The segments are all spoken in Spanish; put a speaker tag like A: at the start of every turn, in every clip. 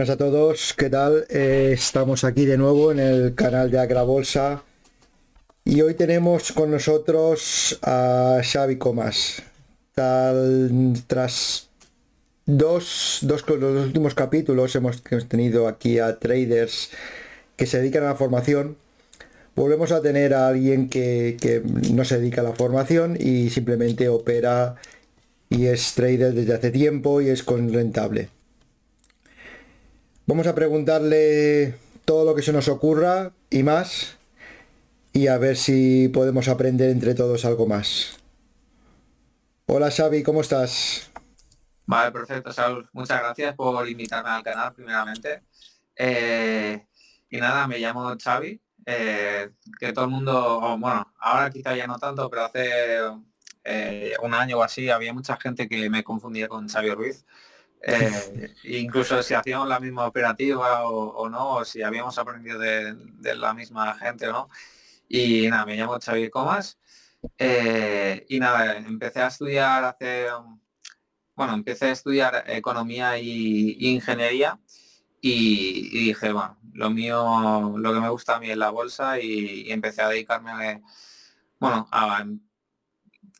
A: Buenas a todos, ¿qué tal? Eh, estamos aquí de nuevo en el canal de Agrabolsa y hoy tenemos con nosotros a Xavi Comas. Tal, tras dos, dos los últimos capítulos hemos, hemos tenido aquí a traders que se dedican a la formación. Volvemos a tener a alguien que, que no se dedica a la formación y simplemente opera y es trader desde hace tiempo y es con rentable. Vamos a preguntarle todo lo que se nos ocurra y más y a ver si podemos aprender entre todos algo más. Hola Xavi, ¿cómo estás?
B: Vale, perfecto, Saúl. Muchas gracias por invitarme al canal, primeramente. Eh, y nada, me llamo Xavi, eh, que todo el mundo, bueno, ahora quizá ya no tanto, pero hace eh, un año o así había mucha gente que me confundía con Xavi Ruiz. Eh, incluso si hacíamos la misma operativa o, no, o si habíamos aprendido de, la misma gente o no. Y nada, me llamo Xavier Comas. Eh, y nada, empecé a estudiar hace, bueno, empecé a estudiar economía y, ingeniería y, dije, bueno, lo mío, lo que me gusta a mí es la bolsa y, empecé a dedicarme, bueno, a,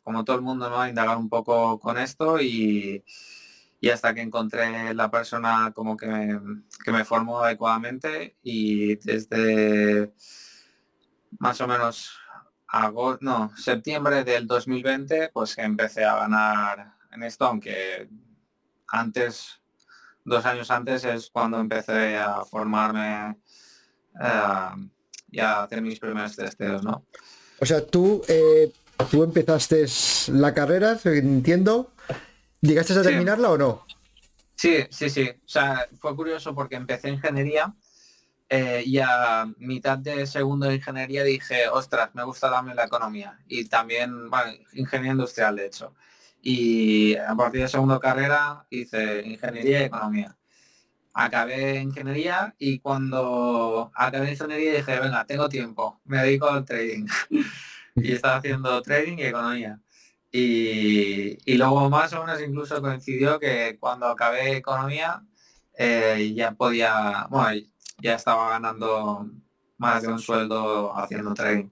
B: como todo el mundo, ¿no? a indagar un poco con esto y, y hasta que encontré la persona como que me, que me formó adecuadamente y desde más o menos agosto, no, septiembre del 2020 pues empecé a ganar en esto, aunque antes, dos años antes es cuando empecé a formarme eh, y a hacer mis primeros testeos, ¿no?
A: O sea, tú, eh, tú empezaste la carrera, entiendo, ¿Llegaste a terminarla o no?
B: Sí, sí, sí. O sea, fue curioso porque empecé ingeniería eh, y a mitad de segundo de ingeniería dije, ostras, me gusta darme la economía. Y también, bueno, ingeniería industrial, de hecho. Y a partir de segunda carrera hice ingeniería y economía. Acabé ingeniería y cuando acabé ingeniería dije, venga, tengo tiempo, me dedico al trading. y estaba haciendo trading y economía. Y, luego más o menos incluso coincidió que cuando acabé economía eh, ya podía, bueno, ya estaba ganando más de un sueldo haciendo trading.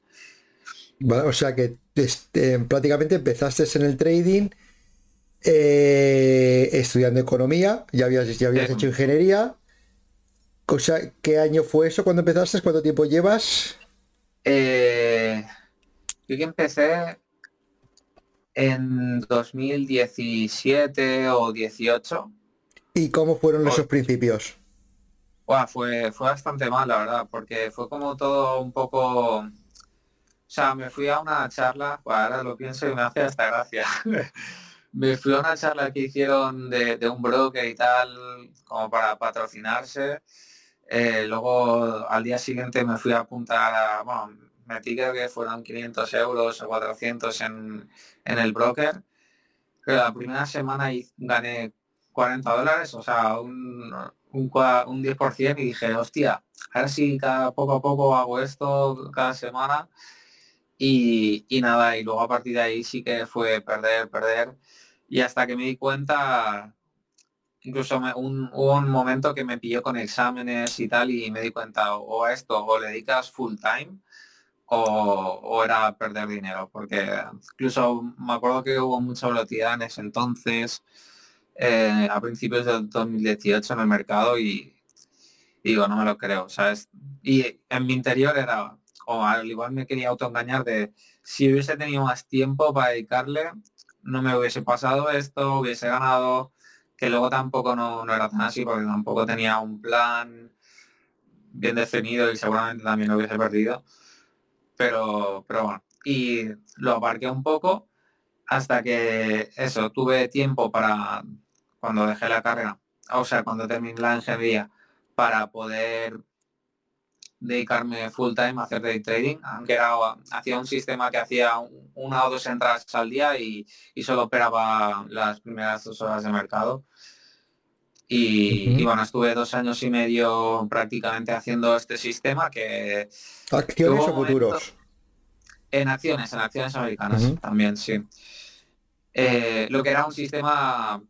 A: O sea que este, prácticamente empezaste en el trading eh, estudiando economía, ya habías, ya habías hecho ingeniería. Cosa, ¿Qué año fue eso cuando empezaste? ¿Cuánto tiempo llevas?
B: Eh, yo que empecé en 2017 o 18.
A: ¿Y cómo fueron esos principios?
B: fue, fue bastante mal, la verdad, porque fue como todo un poco... O sea, me fui a una charla, ahora lo pienso y me hace hasta gracia. me fui a una charla que hicieron de, un broker y tal, como para patrocinarse. Eh, luego al día siguiente me fui a apuntar a, bueno, metí creo que fueron 500 euros o 400 en, en el broker. Pero la primera semana gané 40 dólares, o sea, un, un, un 10% y dije, hostia, a ver si cada poco a poco hago esto cada semana. Y, y, nada, y luego a partir de ahí sí que fue perder, perder. Y hasta que me di cuenta, incluso un, hubo un momento que me pilló con exámenes y tal y me di cuenta o a esto o le dedicas full time o, era perder dinero, porque incluso me acuerdo que hubo mucha volatilidad en ese entonces, eh, a principios del 2018 en el mercado y, digo, no me lo creo, ¿sabes? Y en mi interior era, o al igual me quería autoengañar de si hubiese tenido más tiempo para dedicarle, no me hubiese pasado esto, hubiese ganado, que luego tampoco no, no era tan así, porque tampoco tenía un plan bien definido y seguramente también lo hubiese perdido pero, pero bueno, y lo aparqué un poco hasta que eso, tuve tiempo para, cuando dejé la carrera, o sea, cuando terminé la ingeniería, para poder dedicarme full time a hacer day trading, aunque era, hacía un sistema que hacía una o dos entradas al día y, solo operaba las primeras dos horas de mercado. Y, bueno, estuve dos años y medio prácticamente haciendo este sistema que...
A: ¿Acciones o futuros?
B: En acciones, en acciones americanas también, sí. Eh, lo que era un sistema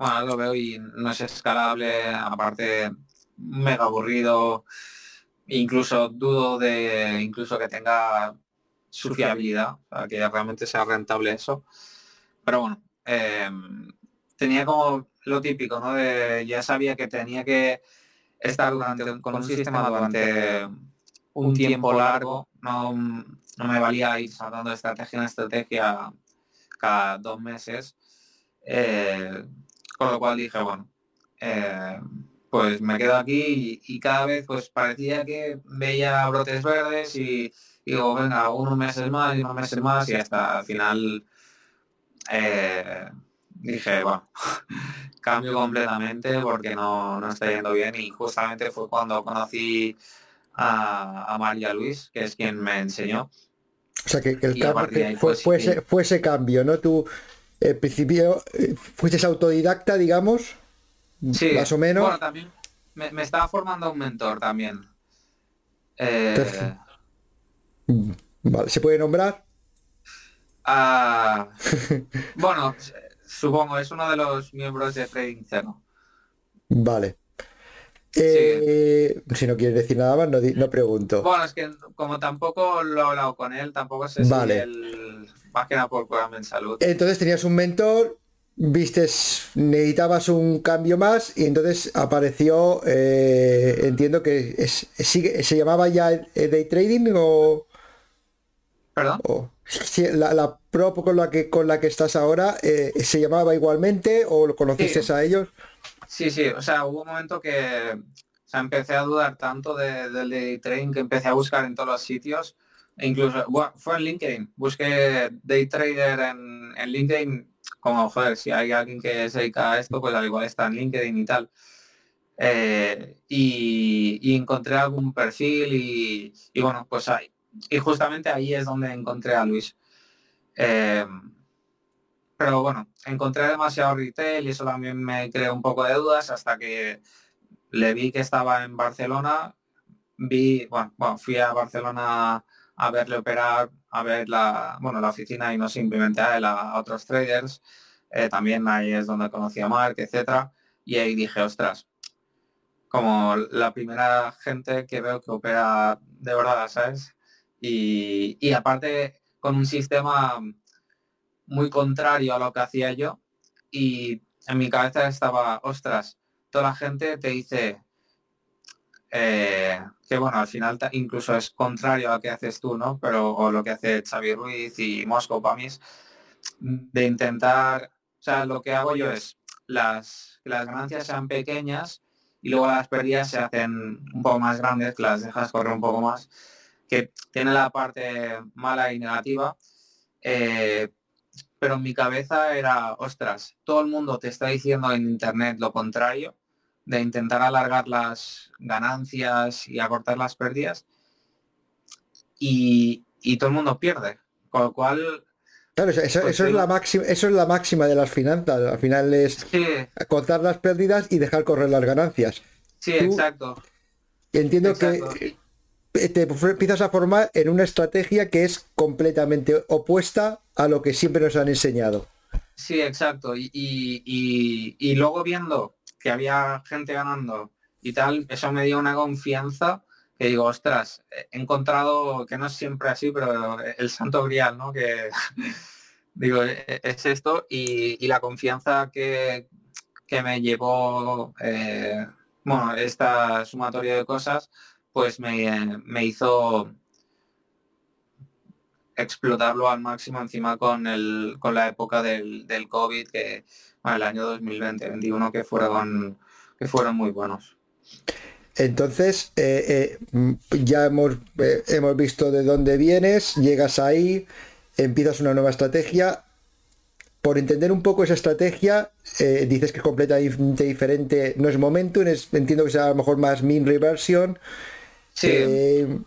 B: bueno, lo veo y no es escalable, aparte mega aburrido, incluso dudo de incluso que tenga su fiabilidad, para que realmente sea rentable eso. Pero bueno, em, tenía como lo típico, ¿no? De, ya sabía que tenía que estar durante, con un sistema durante un tiempo largo, no, no me valía ir saltando de estrategia en estrategia cada dos meses. Eh, con lo cual dije, bueno, eh, pues me quedo aquí y, cada vez pues parecía que veía brotes verdes y, digo, venga, unos meses más y unos meses más y hasta el final eh, dije, bueno, cambio completamente porque no, está yendo bien y justamente fue cuando conocí a, María Luis, que es quien me enseñó.
A: O sea, que, el cambio fue, fue, ese, cambio, ¿no? Tú, en principio, eh, fuiste autodidacta, digamos,
B: sí, más o menos. Bueno, también me, estaba formando un mentor también. Eh,
A: vale, ¿se puede nombrar?
B: Ah, bueno, Supongo, es uno de los miembros de Trading Zero.
A: Vale. Eh, si no quieres decir nada más, no, pregunto.
B: Bueno, es que como tampoco lo he hablado con él, tampoco sé vale. si él, más que nada por programa en salud.
A: Entonces tenías un mentor, vistes, necesitabas un cambio más y entonces apareció, eh, entiendo que es, se llamaba ya Day Trading o...
B: ¿Perdón?
A: la, la pro con la que con la que estás ahora eh, se llamaba igualmente o lo conociste a ellos
B: sí sí o sea hubo un momento que o empecé a dudar tanto del day trading que empecé a buscar en todos los sitios e incluso fue en LinkedIn. Busqué day trader en, en, LinkedIn como joder si hay alguien que se dedica a esto pues al igual está en LinkedIn y tal. Eh, y, encontré algún perfil y, y bueno pues hay y justamente ahí es donde encontré a Luis. Eh, pero bueno, encontré demasiado retail y eso también me creó un poco de dudas hasta que le vi que estaba en Barcelona. Vi, bueno, fui a Barcelona a verle operar, a ver la, bueno, la oficina y no simplemente a él, a, otros traders. Eh, también ahí es donde conocí a Mark, etcétera. Y ahí dije, ostras, como la primera gente que veo que opera de verdad, ¿sabes? Y, aparte con un sistema muy contrario a lo que hacía yo y en mi cabeza estaba, ostras, toda la gente te dice eh, que bueno, al final incluso es contrario a lo que haces tú, ¿no? Pero o lo que hace Xavi Ruiz y Moscow Pamis, de intentar, o sea, lo que hago yo es las, que las ganancias sean pequeñas y luego las pérdidas se hacen un poco más grandes, que las dejas correr un poco más que tiene la parte mala y negativa, eh, pero en mi cabeza era, ostras, todo el mundo te está diciendo en Internet lo contrario, de intentar alargar las ganancias y acortar las pérdidas, y, todo el mundo pierde, con lo cual...
A: Claro, eso, pues es la máxima, eso es la máxima de las finanzas, al final es acortar las pérdidas y dejar correr las ganancias.
B: Sí, exacto.
A: Entiendo que te empiezas a formar en una estrategia que es completamente opuesta a lo que siempre nos han enseñado.
B: Sí, exacto. Y, luego viendo que había gente ganando y tal, eso me dio una confianza que digo, ostras, he encontrado, que no es siempre así, pero el santo grial, ¿no? Que digo, e, es esto y, la confianza que, me llevó, eh, bueno, esta sumatoria de cosas, pues me, hizo explotarlo al máximo encima con el con la época del, del COVID que el año 2020 2021 que fueron que fueron muy buenos.
A: Entonces eh, eh, ya hemos, eh, hemos visto de dónde vienes llegas ahí empiezas una nueva estrategia. Por entender un poco esa estrategia dices que es completamente diferente no es momentum entiendo que sea a lo mejor más mean reversion eh,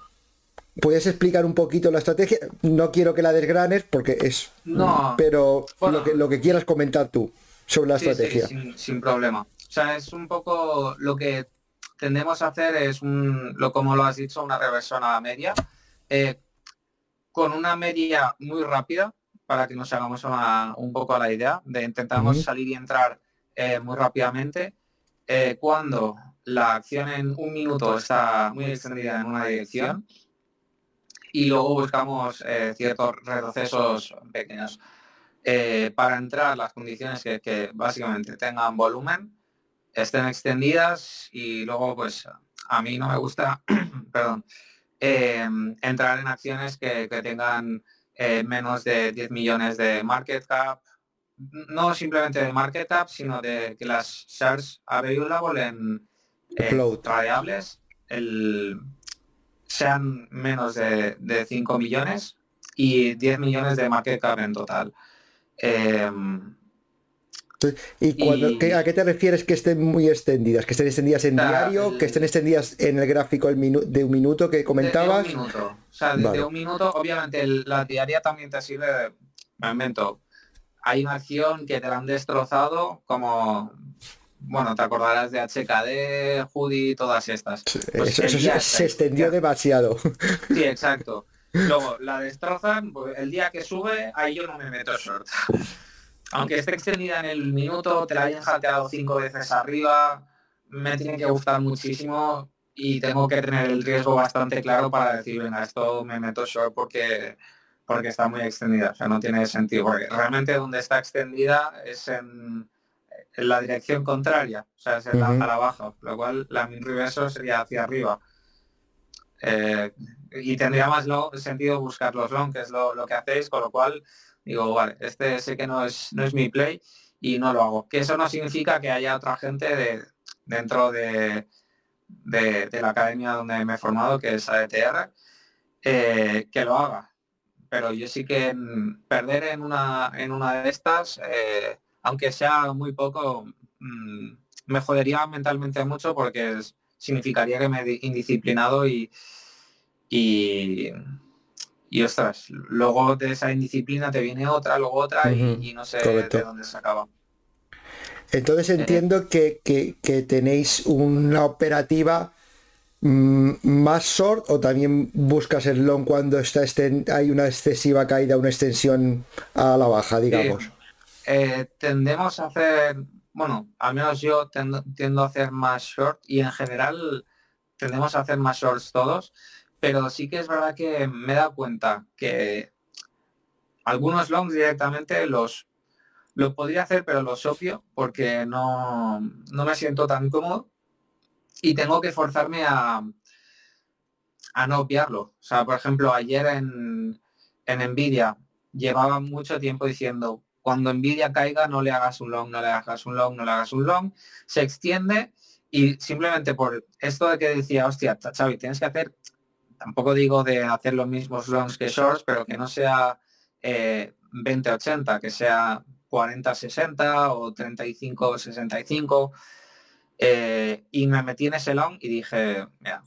A: ¿Puedes explicar un poquito la estrategia? No quiero que la desgranes porque es... No. Pero lo, que, lo que quieras comentar tú sobre la estrategia.
B: sin, problema. O sea, es un poco lo que tendemos a hacer es un, lo como lo has dicho, una reversión a la media. Eh, con una media muy rápida, para que nos hagamos un poco a la idea, de intentamos salir y entrar eh, muy rápidamente. Eh, cuando la acción en un minuto está muy extendida en una dirección y luego buscamos ciertos retrocesos pequeños. para entrar las condiciones que, básicamente tengan volumen, estén extendidas y luego pues a mí no me gusta, perdón, entrar en acciones que, que tengan eh, menos de 10 millones de market cap, no simplemente de market cap, sino de que las shares available en eh, variables el, sean menos de, de, 5 millones y 10 millones de market cap en total. Em,
A: ¿Y, a qué te refieres que estén muy extendidas? ¿Que estén extendidas en diario? ¿Que estén extendidas en el gráfico de un minuto que comentabas?
B: De, un minuto. O sea, de, un minuto, obviamente la diaria también te sirve, me invento, hay una acción que te la han destrozado como bueno, te acordarás de HKD, Judy, todas estas.
A: Pues eso, se, extendió demasiado.
B: Sí, exacto. Luego la destrozan, pues el día que sube, ahí yo no me meto short aunque esté extendida en el minuto, te la hayan jateado cinco veces arriba, me tiene que gustar muchísimo y tengo que tener el riesgo bastante claro para decir, venga, esto me meto short porque porque está muy extendida, o sea, no tiene sentido, porque realmente donde está extendida es en, la dirección contraria, o sea, es en la, a la baja, lo cual la min reverso sería hacia arriba. Eh, y tendría más sentido buscar los long, que es lo, lo que hacéis, con lo cual digo, vale, este sé que no es, no es mi play y no lo hago. Que eso no significa que haya otra gente de, dentro de, de, la academia donde me he formado, que es ADTR, eh, que lo haga. Pero yo sí que perder en una, en una de estas, eh, aunque sea muy poco, mm, me jodería mentalmente mucho porque significaría que me he indisciplinado y, y, y ostras, luego de esa indisciplina te viene otra, luego otra y, no sé de dónde se acaba.
A: Entonces eh, entiendo que, tenéis una operativa mm, más short o también buscas el long cuando está hay una excesiva caída, una extensión a la baja, digamos.
B: Eh, tendemos a hacer, bueno, al menos yo tiendo a hacer más short y en general tendemos a hacer más shorts todos pero sí que es verdad que me he dado cuenta que algunos longs directamente los, los podría hacer, pero los opio porque no, me siento tan cómodo y tengo que forzarme a, a no obviarlo. O sea, por ejemplo, ayer en, en Nvidia llevaba mucho tiempo diciendo, cuando Nvidia caiga no le hagas un long, no le hagas un long, no le hagas un long, se extiende y simplemente por esto de que decía, hostia, Xavi, tienes que hacer tampoco digo de hacer los mismos longs que shorts, pero que no sea 20-80, eh, que sea 40-60 o 35-65. Eh, y me metí en ese long y dije, mira,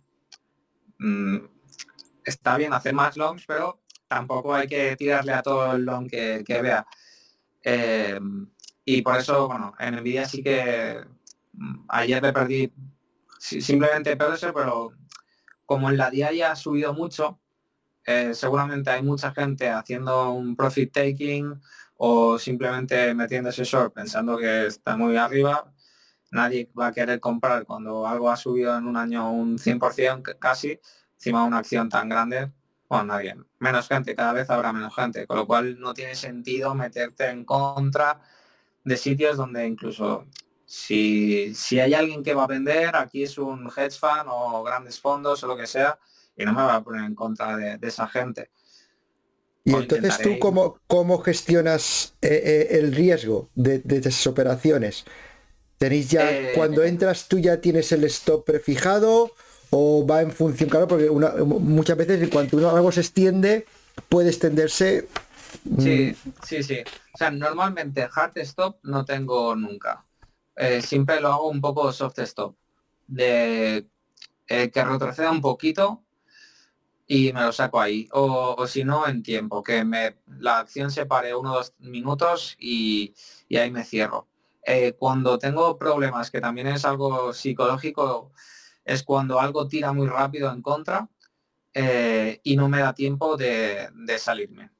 B: mm, está bien hacer más longs, pero tampoco hay que tirarle a todo el long que, vea. Eh, y por eso, bueno, en Nvidia sí que mm, ayer me perdí, simplemente perdí, pero como en la diaria ha subido mucho, eh, seguramente hay mucha gente haciendo un profit taking o simplemente metiéndose short pensando que está muy arriba. Nadie va a querer comprar cuando algo ha subido en un año un 100% casi, encima de una acción tan grande. Bueno, nadie. Menos gente, cada vez habrá menos gente. Con lo cual no tiene sentido meterte en contra de sitios donde incluso si, hay alguien que va a vender, aquí es un hedge fund o grandes fondos o lo que sea, y no me va a poner en contra de, esa gente.
A: Y entonces tú cómo, cómo gestionas eh, eh, el riesgo de, esas operaciones? ¿Tenéis ya, eh, cuando entras tú ya tienes el stop prefijado o va en función, claro, porque muchas veces en cuanto uno algo se extiende, puede extenderse.
B: Sí, mm. sí, sí. O sea, normalmente hard stop no tengo nunca. Eh, siempre lo hago un poco soft stop, de eh, que retroceda un poquito y me lo saco ahí. O, si no, en tiempo, que me, la acción se pare uno o dos minutos y, ahí me cierro. Eh, cuando tengo problemas, que también es algo psicológico, es cuando algo tira muy rápido en contra y no me da tiempo de, de salirme.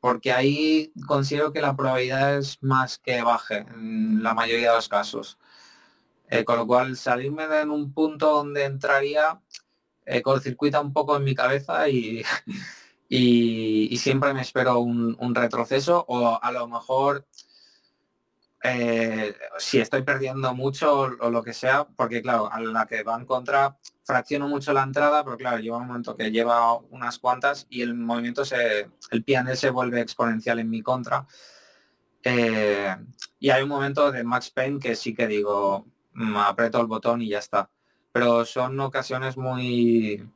B: porque ahí considero que la probabilidad es más que baje en la mayoría de los casos. Eh, con lo cual salirme de en un punto donde entraría eh, circuita un poco en mi cabeza y, y, siempre me espero un, retroceso o a lo mejor eh, si estoy perdiendo mucho o lo que sea, porque claro, a la que va en contra fracciono mucho la entrada, pero claro, lleva un momento que lleva unas cuantas y el movimiento se, el PNL se vuelve exponencial en mi contra. Eh, y hay un momento de Max Payne que sí que digo, mm, aprieto el botón y ya está. Pero son ocasiones muy,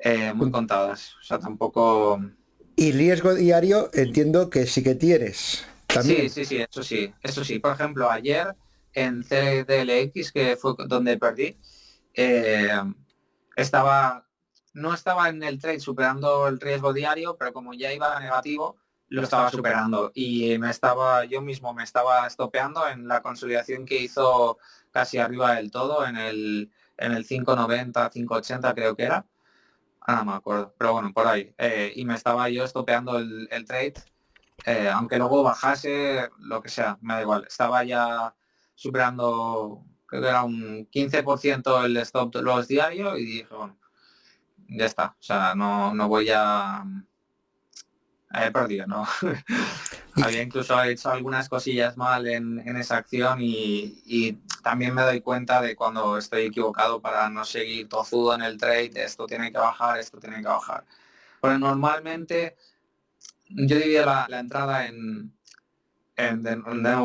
B: eh, muy contadas. O sea, tampoco...
A: Y riesgo diario entiendo que sí que tienes.
B: Sí, sí, sí, eso sí. Eso sí. Por ejemplo, ayer en CDLX, que fue donde perdí, eh, estaba no estaba en el trade superando el riesgo diario, pero como ya iba negativo, lo estaba superando y me estaba yo mismo me estaba estopeando en la consolidación que hizo casi arriba del todo en el en el 590 580 creo que era Ah, no me acuerdo, pero bueno, por ahí. Eh, y me estaba yo estopeando el, trade, eh, aunque luego bajase, lo que sea, me da igual. Estaba ya superando, creo que era un 15% el stop de los diarios y dije, bueno, ya está. O sea, no, no voy a... He perdido, ¿no? Había incluso hecho algunas cosillas mal en, esa acción y, también me doy cuenta de cuando estoy equivocado para no seguir tozudo en el trade, esto tiene que bajar, esto tiene que bajar. Pero normalmente yo diría la, entrada en,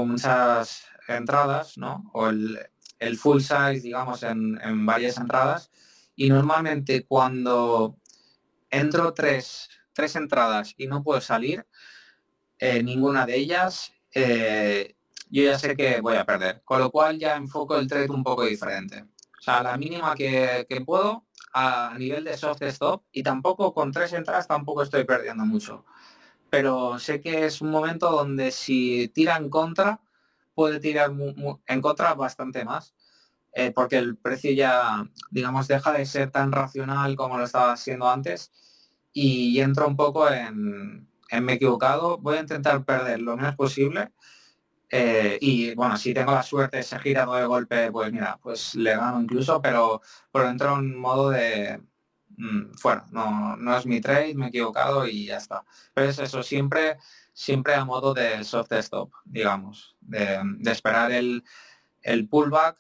B: muchas entradas, ¿no? O el, full size, digamos, en, en varias entradas. Y normalmente cuando entro tres, tres entradas y no puedo salir, eh, ninguna de ellas, eh, yo ya sé que voy a perder. Con lo cual ya enfoco el trade un poco diferente. O sea, la mínima que, puedo a nivel de soft stop y tampoco con tres entradas tampoco estoy perdiendo mucho. Pero sé que es un momento donde si tira en contra, puede tirar en contra bastante más. Eh, porque el precio ya, digamos, deja de ser tan racional como lo estaba siendo antes y entra un poco en, me he equivocado, voy a intentar perder lo menos posible. Eh, y bueno, si tengo la suerte de ser girado de golpe, pues mira, pues le gano incluso, pero por dentro en modo de mm, fuera, no, no es mi trade, me he equivocado y ya está. Pero es eso, siempre, siempre a modo de soft stop, digamos, de, de esperar el, el pullback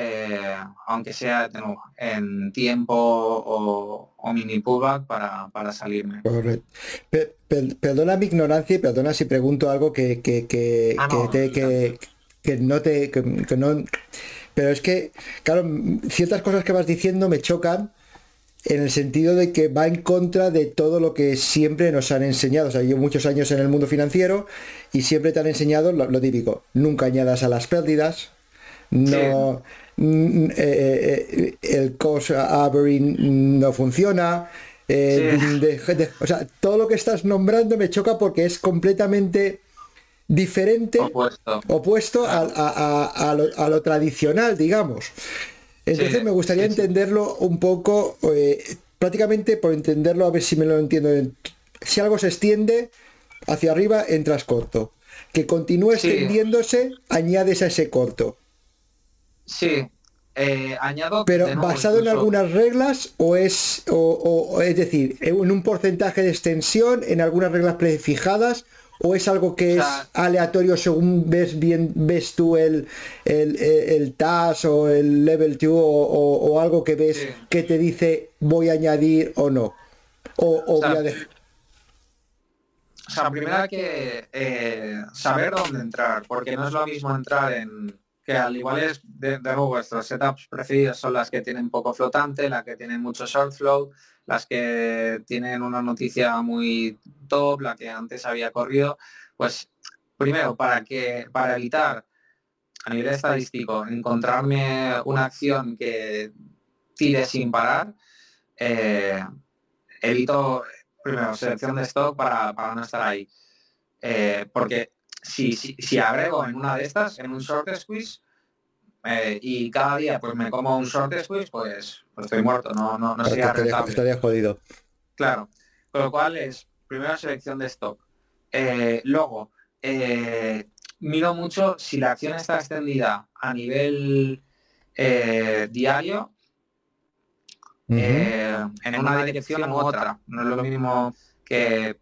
B: eh, aunque sea en tiempo o, mini pullback para, para salirme.
A: perdona mi ignorancia y perdona si pregunto algo que, que, que, ah, no, te, que, no te... no, pero es que, claro, ciertas cosas que vas diciendo me chocan en el sentido de que va en contra de todo lo que siempre nos han enseñado. O sea, yo muchos años en el mundo financiero y siempre te han enseñado lo típico, nunca añadas a las pérdidas, no eh, eh, el cost averaging no funciona. Eh, o sea, todo lo que estás nombrando me choca porque es completamente diferente, opuesto, a, lo, tradicional, digamos. Entonces me gustaría entenderlo un poco, prácticamente por entenderlo, a ver si me lo entiendo. Si algo se extiende hacia arriba, entras corto. Que continúe extendiéndose, añades a ese corto.
B: Sí, eh, añado.
A: Pero basado en algunas reglas o es, o, es decir, en un porcentaje de extensión, en algunas reglas prefijadas o es algo que es aleatorio según ves bien ves tú el el, el, TAS o el level 2 o, algo que ves que te dice voy a añadir o no o, o, voy a dejar
B: o sea, primero hay que eh, saber dónde entrar, porque no es lo mismo entrar en, que al igual es de, nuevo vuestros setups preferidos son las que tienen poco flotante, las que tienen mucho short flow, las que tienen una noticia muy top, la que antes había corrido, pues primero para que para evitar a nivel estadístico encontrarme una acción que tire sin parar, eh, evito primero selección de stock para, no estar ahí. Eh, porque si, si, agrego en una de estas, en un short squeeze, eh, y cada día pues me como un short squeeze, pues, pues estoy muerto, no, no, no sería
A: estaría, estaría jodido.
B: Claro. Con lo cual es primero selección de stock. Eh, luego, eh, miro mucho si la acción está extendida a nivel diario en una dirección u otra. No es lo mismo que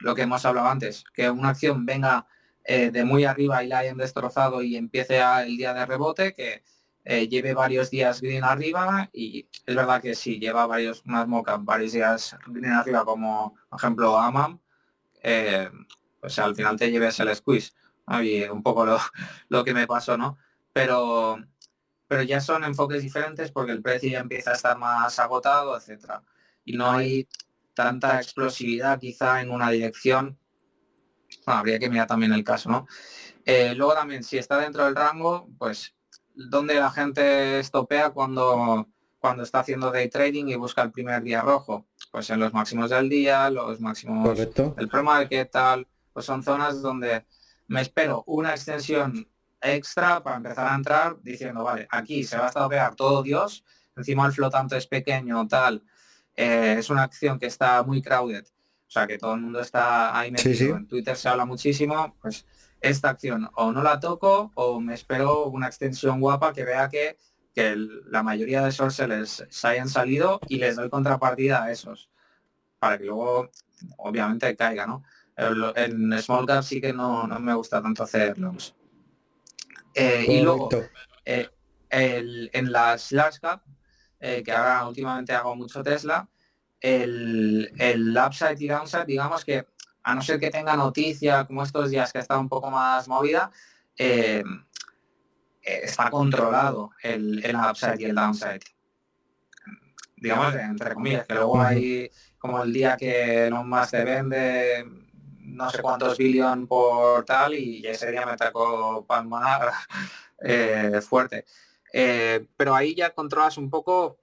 B: lo que hemos hablado antes, que una acción venga de muy arriba y la hayan destrozado y empiece el día de rebote, que eh, lleve varios días green arriba y es verdad que si lleva varios, unas mocas, varios días green arriba como por ejemplo AMAM, eh, pues al final te lleves el squeeze. Y un poco lo, lo, que me pasó, ¿no? Pero, pero ya son enfoques diferentes porque el precio ya empieza a estar más agotado, etcétera. Y no hay tanta explosividad quizá en una dirección. Habría que mirar también el caso, ¿no? Eh, luego también, si está dentro del rango, pues donde la gente estopea cuando, cuando está haciendo day trading y busca el primer día rojo. Pues en los máximos del día, los máximos
A: Correcto.
B: el problema de qué tal, pues son zonas donde me espero una extensión extra para empezar a entrar diciendo, vale, aquí se va a estopear todo Dios, encima el flotante es pequeño, tal, eh, es una acción que está muy crowded, o sea que todo el mundo está ahí metido, en Twitter se habla muchísimo, pues esta acción o no la toco o me espero una extensión guapa que vea que, la mayoría de esos se les hayan salido y les doy contrapartida a esos para que luego obviamente caiga, ¿no? En small cap sí que no, me gusta tanto hacerlos. Eh, y luego eh, en las large cap, eh, que ahora últimamente hago mucho Tesla, el, el upside y downside, digamos que a no ser que tenga noticia como estos días que está un poco más movida, eh, eh, está controlado el, el upside y el downside. Digamos, entre comillas, que luego hay como el día que no más te vende no sé cuántos billion por tal y ese día me tocó palmar eh, fuerte. pero ahí ya controlas un poco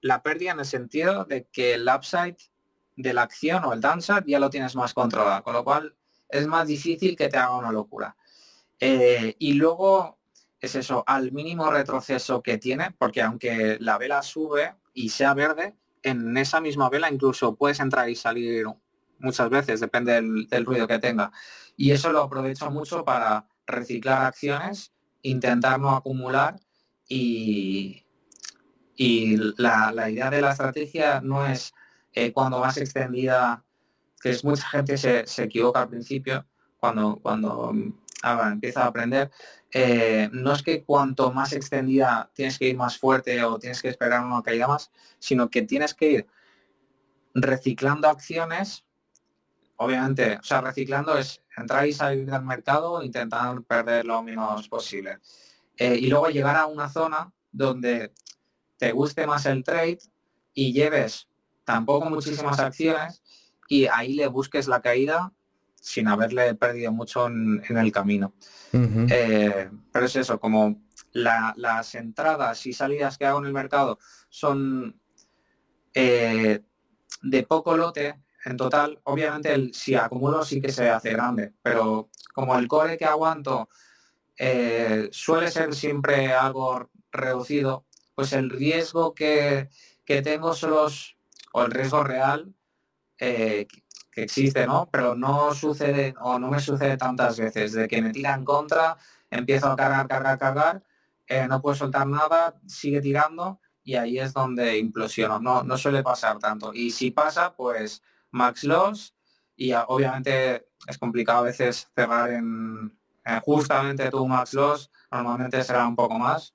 B: la pérdida en el sentido de que el upside de la acción o el danza ya lo tienes más controlado, con lo cual es más difícil que te haga una locura. Eh, y luego es eso, al mínimo retroceso que tiene, porque aunque la vela sube y sea verde, en esa misma vela incluso puedes entrar y salir muchas veces, depende del, ruido que tenga. Y eso lo aprovecho mucho para reciclar acciones, intentar no acumular y, y la, la idea de la estrategia no es eh, cuando más extendida, que es mucha gente se, equivoca al principio, cuando, cuando ah, empieza a aprender, eh, no es que cuanto más extendida tienes que ir más fuerte o tienes que esperar una caída más, sino que tienes que ir reciclando acciones, obviamente, o sea, reciclando es entrar y salir del mercado, intentar perder lo menos posible. Eh, y luego llegar a una zona donde te guste más el trade y lleves tampoco muchísimas acciones y ahí le busques la caída sin haberle perdido mucho en, el camino. Eh, pero es eso, como las entradas y salidas que hago en el mercado son eh, de poco lote en total, obviamente el, si acumulo sí que se hace grande, pero como el core que aguanto eh, suele ser siempre algo reducido, pues el riesgo que, que tengo son los o el riesgo real eh, que existe, ¿no? Pero no sucede o no me sucede tantas veces de que me tira en contra, empiezo a cargar, cargar, cargar, eh, no puedo soltar nada, sigue tirando y ahí es donde implosiono. No, no suele pasar tanto. Y si pasa, pues max loss y obviamente es complicado a veces cerrar en, justamente tu max loss, normalmente será un poco más.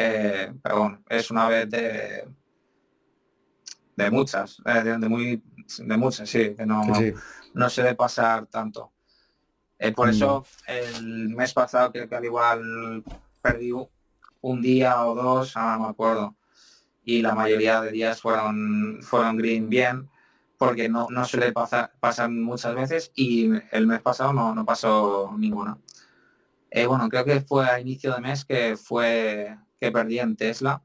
B: Eh, pero bueno, es una vez de de muchas, eh, de, muy, de muchas, sí, que no, no se debe pasar tanto. Eh, por eso mm. el mes pasado creo que al igual perdí un día o dos, no me acuerdo. Y la mayoría de días fueron, fueron green bien, porque no, no suele pasar, pasan muchas veces y el mes pasado no, no pasó ninguna. Eh, bueno, creo que fue a inicio de mes que fue que perdí en Tesla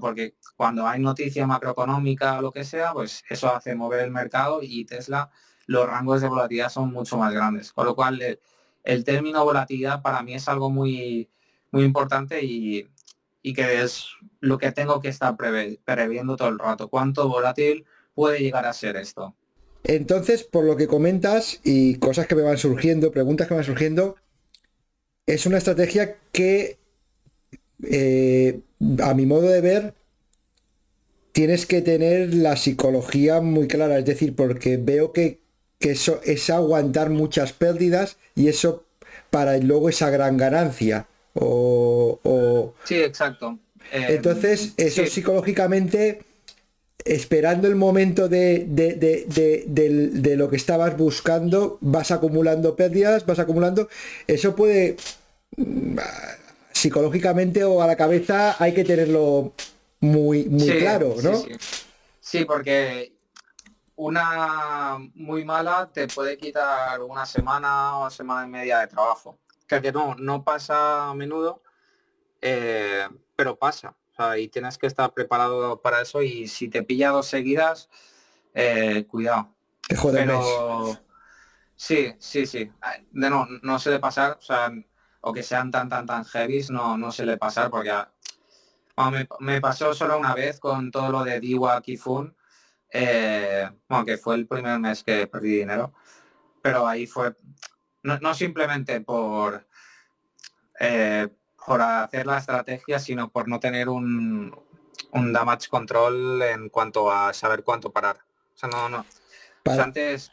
B: porque cuando hay noticia macroeconómica o lo que sea, pues eso hace mover el mercado y Tesla, los rangos de volatilidad son mucho más grandes. Con lo cual, el, término volatilidad para mí es algo muy, muy importante y, que es lo que tengo que estar previendo todo el rato. ¿Cuánto volátil puede llegar a ser esto?
A: Entonces, por lo que comentas y cosas que me van surgiendo, preguntas que me van surgiendo, es una estrategia que, eh, a mi modo de ver, tienes que tener la psicología muy clara, es decir, porque veo que, eso es aguantar muchas pérdidas y eso para luego esa gran ganancia. O,
B: Sí, exacto.
A: Eh, entonces, eso psicológicamente, esperando el momento de, de, lo que estabas buscando, vas acumulando pérdidas, vas acumulando. Eso puede, mm, psicológicamente o a la cabeza, hay que tenerlo muy, muy claro, ¿no?
B: Sí, porque una muy mala te puede quitar una semana o semana y media de trabajo. Que, no, no pasa a menudo, eh, pero pasa. y tienes que estar preparado para eso y si te pilla dos seguidas, eh, cuidado.
A: pero
B: sí, sí, sí. De no, no suele pasar, o sea, o que sean tan tan tan heavy, no, no suele pasar porque me, pasó solo una vez con todo lo de Diwa Kifun, eh, bueno, que fue el primer mes que perdí dinero, pero ahí fue, no, simplemente por, eh, por hacer la estrategia, sino por no tener un, un damage control en cuanto a saber cuánto parar. O sea, no, no. antes,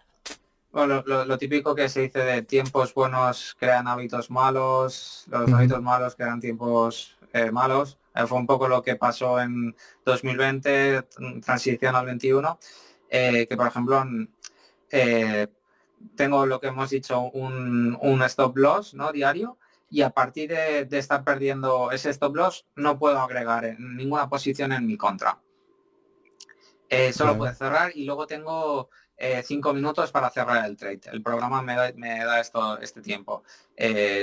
B: lo, típico que se dice de tiempos buenos crean hábitos malos, los hábitos malos crean tiempos eh, malos. Eh, fue un poco lo que pasó en 2020, transición al 21, eh, que por ejemplo tengo lo que hemos dicho, un, stop loss ¿no? diario y a partir de, estar perdiendo ese stop loss no puedo agregar ninguna posición en mi contra. solo puedo cerrar y luego tengo cinco minutos para cerrar el trade. El programa me da, esto, este tiempo.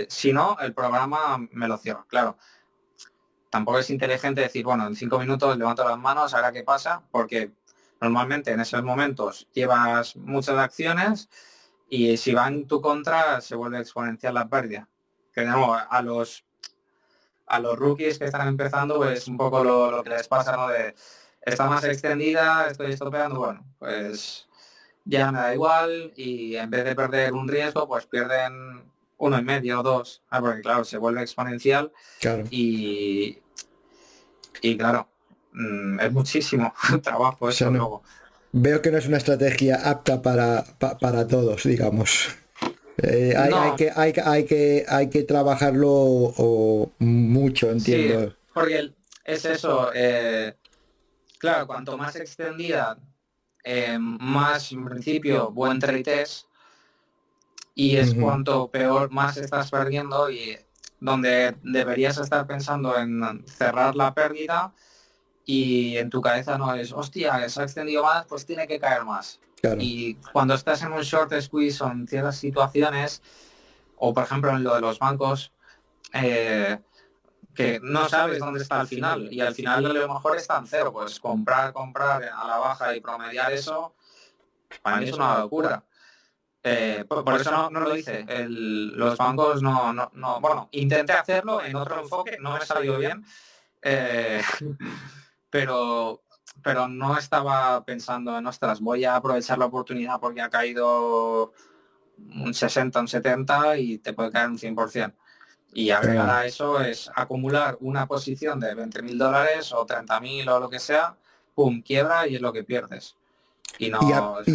B: si no, el programa me lo cierra. Claro, tampoco es inteligente decir, bueno, en cinco minutos levanto las manos, ahora qué pasa, porque normalmente en esos momentos llevas muchas acciones y si va en tu contra se vuelve exponencial la pérdida. Que a los a los rookies que están empezando pues un poco lo, que les pasa, ¿no? De está más extendida, estoy estopeando, bueno, pues ya me da igual y en vez de perder un riesgo, pues pierden uno y medio o dos, ah, porque claro, se vuelve exponencial y, y claro, mm, es muchísimo trabajo eso luego.
A: Veo que no es una estrategia apta para, para todos, digamos. Eh, hay, que, hay, hay, que, hay que trabajarlo mucho, entiendo.
B: porque es eso. Eh, claro, cuanto más extendida, eh, más en principio buen trade es, y es cuanto peor más estás perdiendo y donde deberías estar pensando en cerrar la pérdida y en tu cabeza no es, hostia, se ha extendido más, pues tiene que caer más. Y cuando estás en un short squeeze o en ciertas situaciones, o por ejemplo en lo de los bancos, eh, que no sabes dónde está al final y al final a lo mejor está en cero, pues comprar, comprar a la baja y promediar eso, para mí es una locura. Eh, por, eso no, lo hice. los bancos no, no, bueno, intenté hacerlo en otro enfoque, no me salió bien, eh, pero, pero no estaba pensando en, ostras, voy a aprovechar la oportunidad porque ha caído un 60, un 70 y te puede caer un 100%. Y agregar a eso es acumular una posición de 20 mil dólares o 30 mil o lo que sea, pum, quiebra y es lo que pierdes.
A: Y,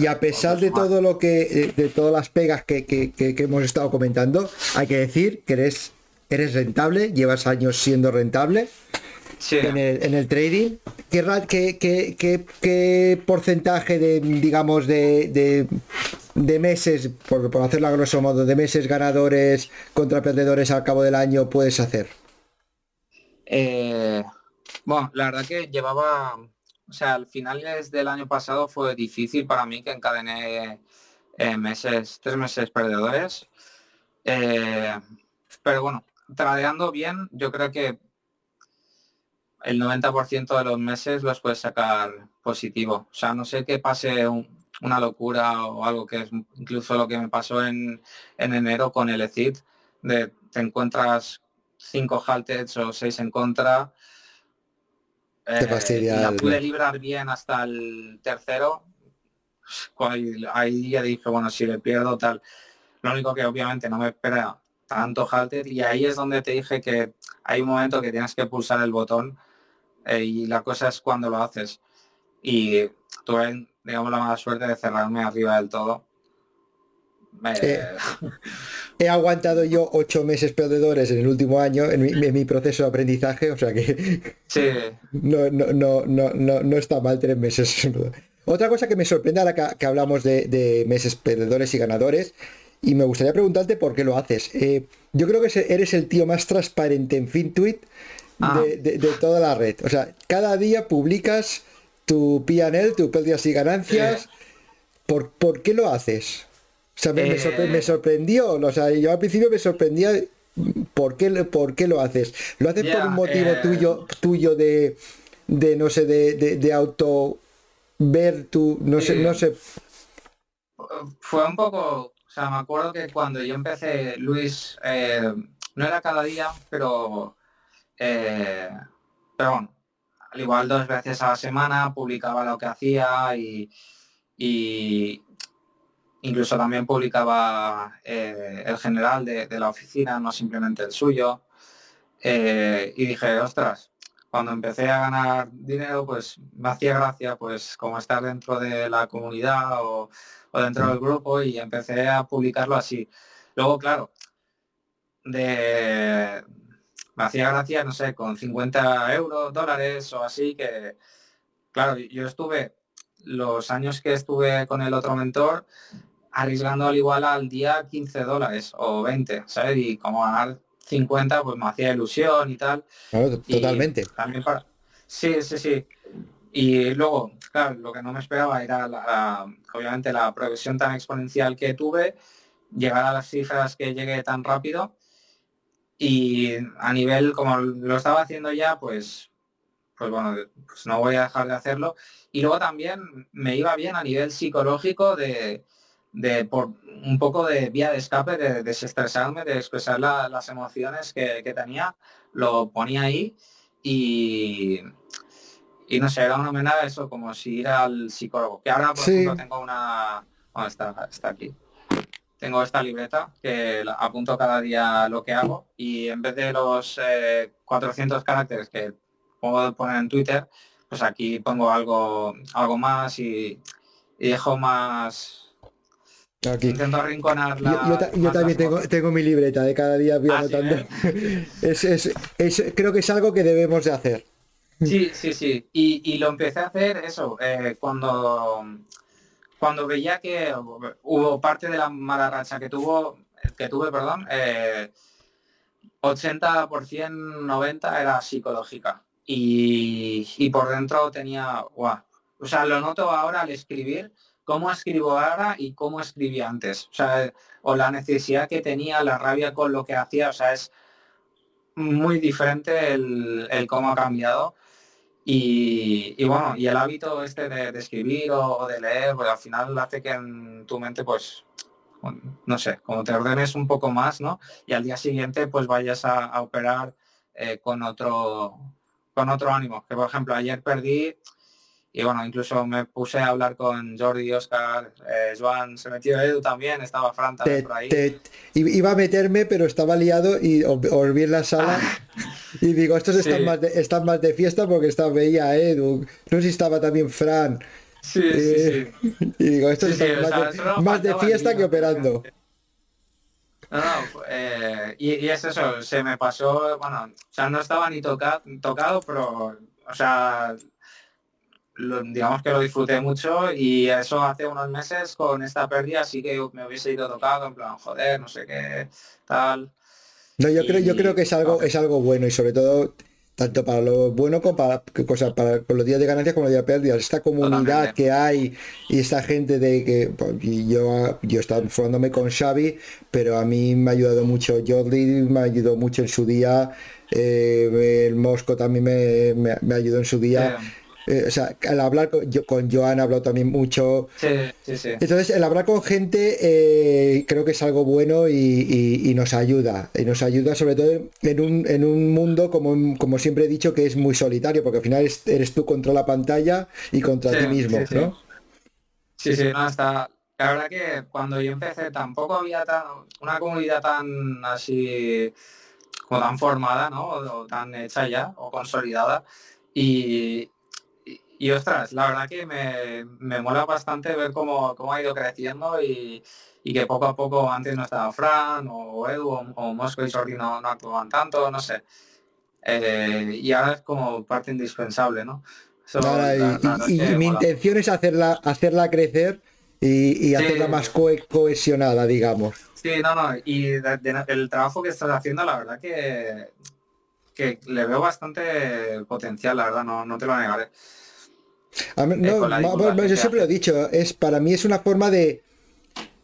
A: a, pesar de todo lo que, eh, de todas las pegas que, hemos estado comentando, hay que decir que eres, eres rentable, llevas años siendo rentable en, el, trading. ¿Qué, qué, qué, porcentaje de, digamos, de, de, meses, por, por hacerlo a grosso modo, de meses ganadores contra perdedores al cabo del año puedes hacer?
B: Eh, bueno, la verdad que llevaba o sea, al finales del año pasado fue difícil para mí que encadené eh, meses, tres meses perdedores. Eh, pero bueno, tradeando bien, yo creo que el 90% de los meses los puedes sacar positivo. O sea, no sé qué pase una locura o algo que es incluso lo que me pasó en, enero con el ECIT, de te encuentras cinco halteds o seis en contra eh, la pude librar bien hasta el tercero. ahí ya dije, bueno, si le pierdo tal. Lo único que obviamente no me espera tanto halter y ahí es donde te dije que hay un momento que tienes que pulsar el botón eh, y la cosa es cuando lo haces. Y tuve, digamos, la mala suerte de cerrarme arriba del todo.
A: Eh, he aguantado yo ocho meses perdedores en el último año en mi, proceso de aprendizaje, o sea que no, no, no, no, está mal tres meses. Otra cosa que me sorprende ahora que, hablamos de, meses perdedores y ganadores, y me gustaría preguntarte por qué lo haces. Eh, yo creo que eres el tío más transparente en FinTweet ah. de, toda la red. O sea, cada día publicas tu PNL, tu pérdidas y ganancias. ¿Por, ¿Por qué lo haces? O sea, me, eh. sorprendió. O sea, yo al principio me sorprendía por qué, por qué lo haces. ¿Lo haces por un motivo eh. tuyo, tuyo de, de, no sé, de, de, auto ver tu, no sé, no sé.
B: Fue un poco, o sea, me acuerdo que cuando yo empecé, Luis, eh, no era cada día, pero, pero bueno, al igual dos veces a la semana publicaba lo que hacía y, y incluso también publicaba eh, el general de, la oficina, no simplemente el suyo. Eh, y dije, ostras, cuando empecé a ganar dinero, pues me hacía gracia, pues como estar dentro de la comunidad o, dentro del grupo y empecé a publicarlo así. Luego, claro, de, me hacía gracia, no sé, con 50 euros, dólares o así, que, claro, yo estuve los años que estuve con el otro mentor, arriesgando al igual al día 15 dólares o 20, ¿sabes? Y como ganar 50, pues me hacía ilusión y tal.
A: totalmente.
B: también para... Sí, sí, sí. Y luego, claro, lo que no me esperaba era la, obviamente la progresión tan exponencial que tuve, llegar a las cifras que llegué tan rápido y a nivel como lo estaba haciendo ya, pues pues bueno, pues no voy a dejar de hacerlo. Y luego también me iba bien a nivel psicológico de, de por un poco de vía de escape, de, desestresarme, de expresar las emociones que, tenía, lo ponía ahí y, y no sé, era una manera eso, como si ir al psicólogo. Que ahora, por ejemplo, tengo una... está, está aquí. Tengo esta libreta que apunto cada día lo que hago y en vez de los 400 eh, caracteres que puedo poner en Twitter, pues aquí pongo algo, algo más y, y dejo más Intento arrinconarla.
A: Yo, también tengo, mi libreta de cada día voy ah, anotando. creo que es algo que debemos de hacer.
B: Sí, sí, sí. Y, lo empecé a hacer eso, eh, cuando, cuando veía que hubo parte de la mala racha que tuvo, que tuve, perdón, 80%, 90% era psicológica. Y, por dentro tenía, guau. O sea, lo noto ahora al escribir cómo escribo ahora y cómo escribí antes. O sea, o la necesidad que tenía, la rabia con lo que hacía, o sea, es muy diferente el, cómo ha cambiado. Y, bueno, y el hábito este de, escribir o, de leer, pues al final hace que en tu mente, pues, no sé, como te ordenes un poco más, ¿no? Y al día siguiente, pues vayas a, operar eh, con otro con otro ánimo. Que por ejemplo, ayer perdí y bueno, incluso me puse a hablar con Jordi, Oscar, eh, Joan, se metió Edu también, estaba Fran también por ahí.
A: iba a meterme, pero estaba liado y volví en la sala y digo, estos están, más de, están más de fiesta porque estaba, veía a Edu, no sé si estaba también Fran.
B: Sí, eh,
A: sí. Y digo, estos están más, de, fiesta que operando.
B: No, no, eh, y, y, es eso, se me pasó, bueno, o sea, no estaba ni tocado, pero, o sea, digamos que lo disfruté mucho y eso hace unos meses con esta pérdida sí que me hubiese ido tocado, en plan, joder, no sé qué, tal.
A: No, yo creo, yo creo que es algo, es algo bueno y sobre todo tanto para lo bueno como para, cosa, para los días de ganancias como los días de pérdidas. Esta comunidad que hay y esta gente de que pues, yo, yo estaba formándome con Xavi, pero a mí me ha ayudado mucho Jordi, me ayudó mucho en su día, eh, el Mosco también me, me, ayudó en su día. Eh, o sea, al hablar con, yo, con Joan he hablado también mucho. Entonces, el hablar con gente eh, creo que es algo bueno y, nos ayuda. Y nos ayuda sobre todo en un, en un mundo, como, como siempre he dicho, que es muy solitario, porque al final eres tú contra la pantalla y contra ti mismo, ¿no?
B: Sí, sí, no, está... La verdad que cuando yo empecé tampoco había tan, una comunidad tan así como tan formada, ¿no? O, tan hecha ya, o consolidada. Y, y, ostras, la verdad que me, me mola bastante ver cómo, cómo, ha ido creciendo y, y, que poco a poco antes no estaba Fran o Edu o, Mosco y Sordi no, no actuaban tanto, no sé. Eh, y ahora es como parte indispensable, ¿no?
A: y, mi intención es hacerla, hacerla crecer y, hacerla más cohesionada, digamos.
B: Sí, no, no, y el trabajo que estás haciendo, la verdad que, que le veo bastante potencial, la verdad, no, no te lo negaré.
A: No, yo siempre lo he dicho, es para mí es una forma de,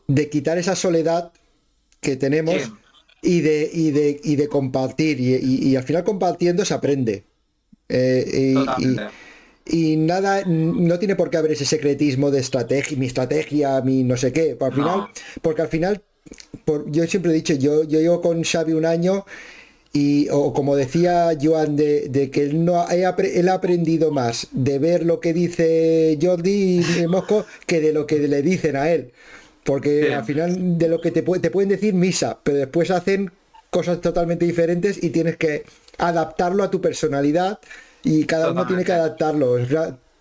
A: de quitar esa soledad que tenemos y, de, y, de, y de compartir. Y, al final compartiendo se aprende. Eh, y nada, no tiene por qué haber ese secretismo de estrategia, mi estrategia, mi no sé qué. Al final, Porque al final, por, yo siempre he dicho, yo, yo llevo con Xavi un año y, o como decía Joan, de, que él, no, él ha aprendido más de ver lo que dice Jordi y Mosco que de lo que le dicen a él. Porque al final de lo que te, te pueden decir misa, pero después hacen cosas totalmente diferentes y tienes que adaptarlo a tu personalidad y cada uno tiene que adaptarlo.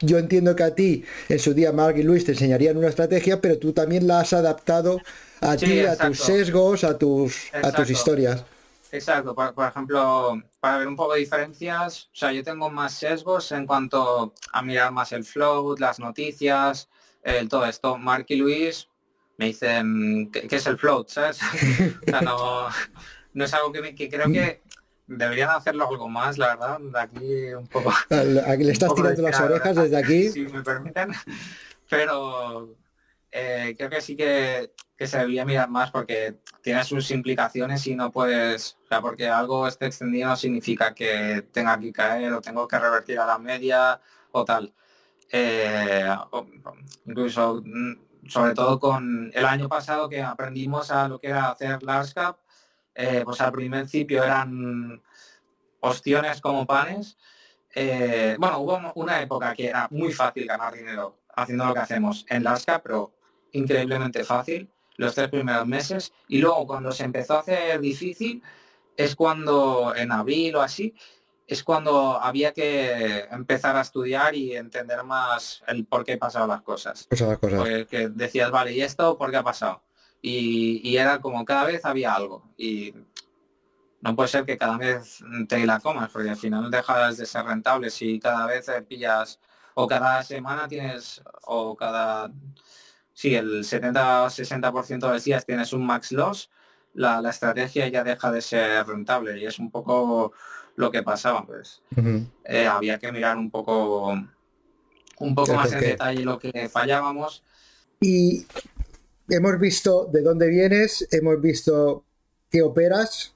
A: Yo entiendo que a ti en su día Mark y Luis te enseñarían una estrategia, pero tú también la has adaptado a ti, a tus sesgos, a tus, a tus historias.
B: Exacto, por, ejemplo, para ver un poco de diferencias, o sea, yo tengo más sesgos en cuanto a mirar más el flow, las noticias, el, todo esto. Mark y Luis me dicen, ¿qué, es el float? ¿sabes? o sea, no, no es algo que, me, que creo que Deberían hacerlo algo más, la verdad, de aquí un poco...
A: Aquí le estás tirando las orejas desde aquí.
B: Si me permiten. Pero eh, creo que sí que, se debería mirar más porque tiene sus implicaciones y no puedes... O sea, porque algo esté extendido no significa que tenga que caer o tengo que revertir a la media o tal. Eh, incluso, mm, sobre todo con el año pasado que aprendimos a lo que era hacer large cap, eh, pues al principio eran ostiones como panes. Eh, bueno, hubo una época que era muy fácil ganar dinero haciendo lo que hacemos en Lasca, pero increíblemente fácil los tres primeros meses. Y luego cuando se empezó a hacer difícil, es cuando en abril o así, es cuando había que empezar a estudiar y entender más el por qué pasaban las cosas. Porque decías, vale, ¿y esto por qué ha pasado? y, era como cada vez había algo y no puede ser que cada vez te la comas porque al final dejas de ser rentable si cada vez pillas o cada semana tienes o cada si el 70 o 60% de los días tienes un max loss la, estrategia ya deja de ser rentable y es un poco lo que pasaba pues. Eh, había que mirar un poco un poco más en detalle lo que fallábamos.
A: Y hemos visto de dónde vienes, hemos visto qué operas.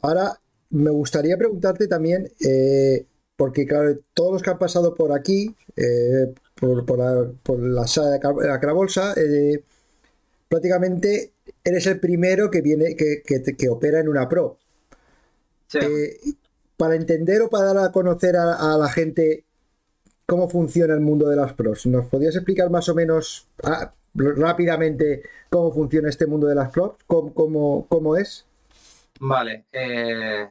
A: Ahora me gustaría preguntarte también, eh, porque claro, todos los que han pasado por aquí, eh, por, la, sala de la Crabolsa, eh, prácticamente eres el primero que viene, que, que, opera en una pro. para entender o para dar a conocer a, la gente cómo funciona el mundo de las pros, ¿nos podrías explicar más o menos? Ah, rápidamente cómo funciona este mundo de las flores, cómo, cómo, es.
B: Vale. Eh,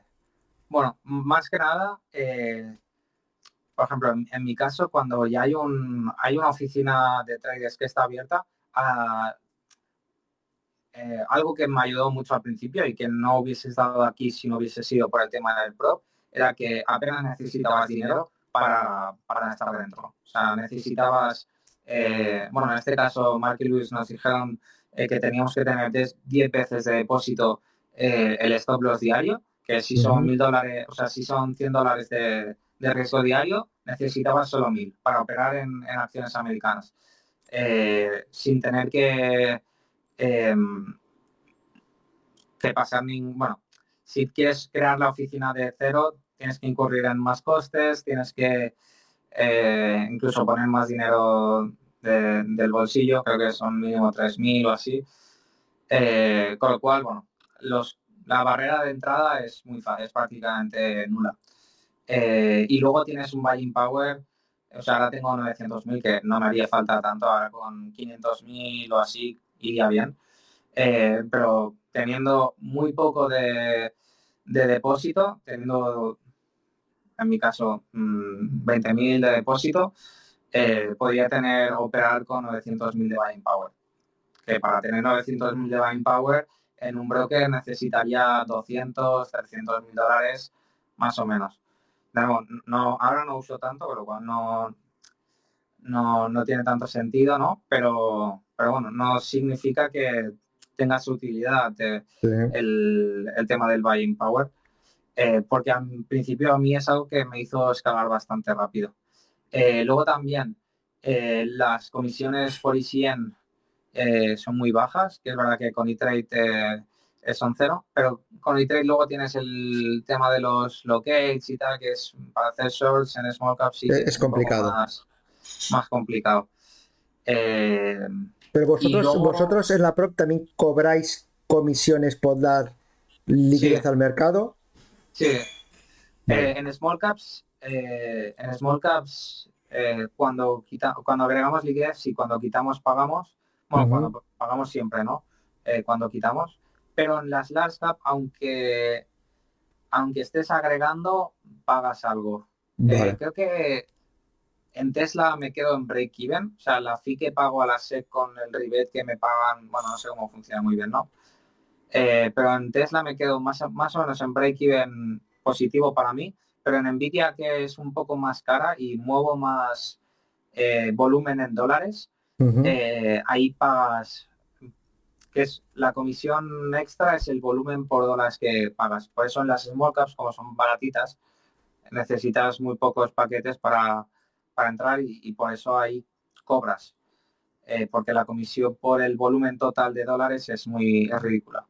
B: bueno, más que nada, eh, por ejemplo, en, mi caso, cuando ya hay un hay una oficina de traders que está abierta, a, eh, algo que me ayudó mucho al principio y que no hubiese estado aquí si no hubiese sido por el tema del prop, era que apenas necesitabas dinero para, para estar dentro. O sea, necesitabas eh, bueno, en este caso, Mark y Luis nos dijeron eh, que teníamos que tener 10 veces de depósito el stop loss diario, que si son mil dólares, o sea, si son 100 dólares de, riesgo diario, necesitabas solo mil para operar en, acciones americanas. sin tener que, em, que pasar ningún, bueno, si quieres crear la oficina de cero, tienes que incurrir en más costes, tienes que eh, incluso poner más dinero del bolsillo, creo que son mínimo 3.000 o así. Eh, con lo cual, bueno, los, la barrera de entrada es muy fácil, es prácticamente nula. Eh, y luego tienes un buying power o sea, ahora tengo 900.000 que no me haría falta tanto, ahora con 500.000 o así iría bien. Eh, pero teniendo muy poco de, depósito, teniendo en mi caso 20.000 mm, de depósito, eh, podría tener, operar con 900.000 de buying power. Que para tener 900.000 de buying power en un broker necesitaría 200, 300 mil dólares más o menos. No, ahora no uso tanto, pero no, no, no tiene tanto sentido, ¿no? Pero, pero bueno, no significa que tenga su utilidad eh, el, tema del buying power, eh, porque al principio a mí es algo que me hizo escalar bastante rápido. Eh, luego también las comisiones por ICN son muy bajas, que es verdad que con eTrade son cero, pero con eTrade luego tienes el tema de los locates y tal, que es para hacer shorts en small caps.
A: es, complicado.
B: Más, más complicado.
A: Pero vosotros, vosotros en la prop también cobráis comisiones por dar liquidez al mercado.
B: Sí. Eh, en small caps, eh, en small caps, eh, cuando quita, cuando agregamos liquidez y cuando quitamos pagamos, bueno, cuando pagamos siempre, ¿no? cuando quitamos. Pero en las large cap, aunque aunque estés agregando, pagas algo. creo que en Tesla me quedo en break-even, o sea, la fee que pago a la SEC con el rebate que me pagan, bueno, no sé cómo funciona muy bien, ¿no? Eh, pero en Tesla me quedo más, más o menos en break-even positivo para mí, pero en Nvidia, que es un poco más cara y muevo más eh, volumen en dólares, eh, ahí pagas, que es la comisión extra, es el volumen por dólares que pagas. Por eso en las small caps, como son baratitas, necesitas muy pocos paquetes para para entrar y, por eso ahí cobras, eh, porque la comisión por el volumen total de dólares es muy ridícula.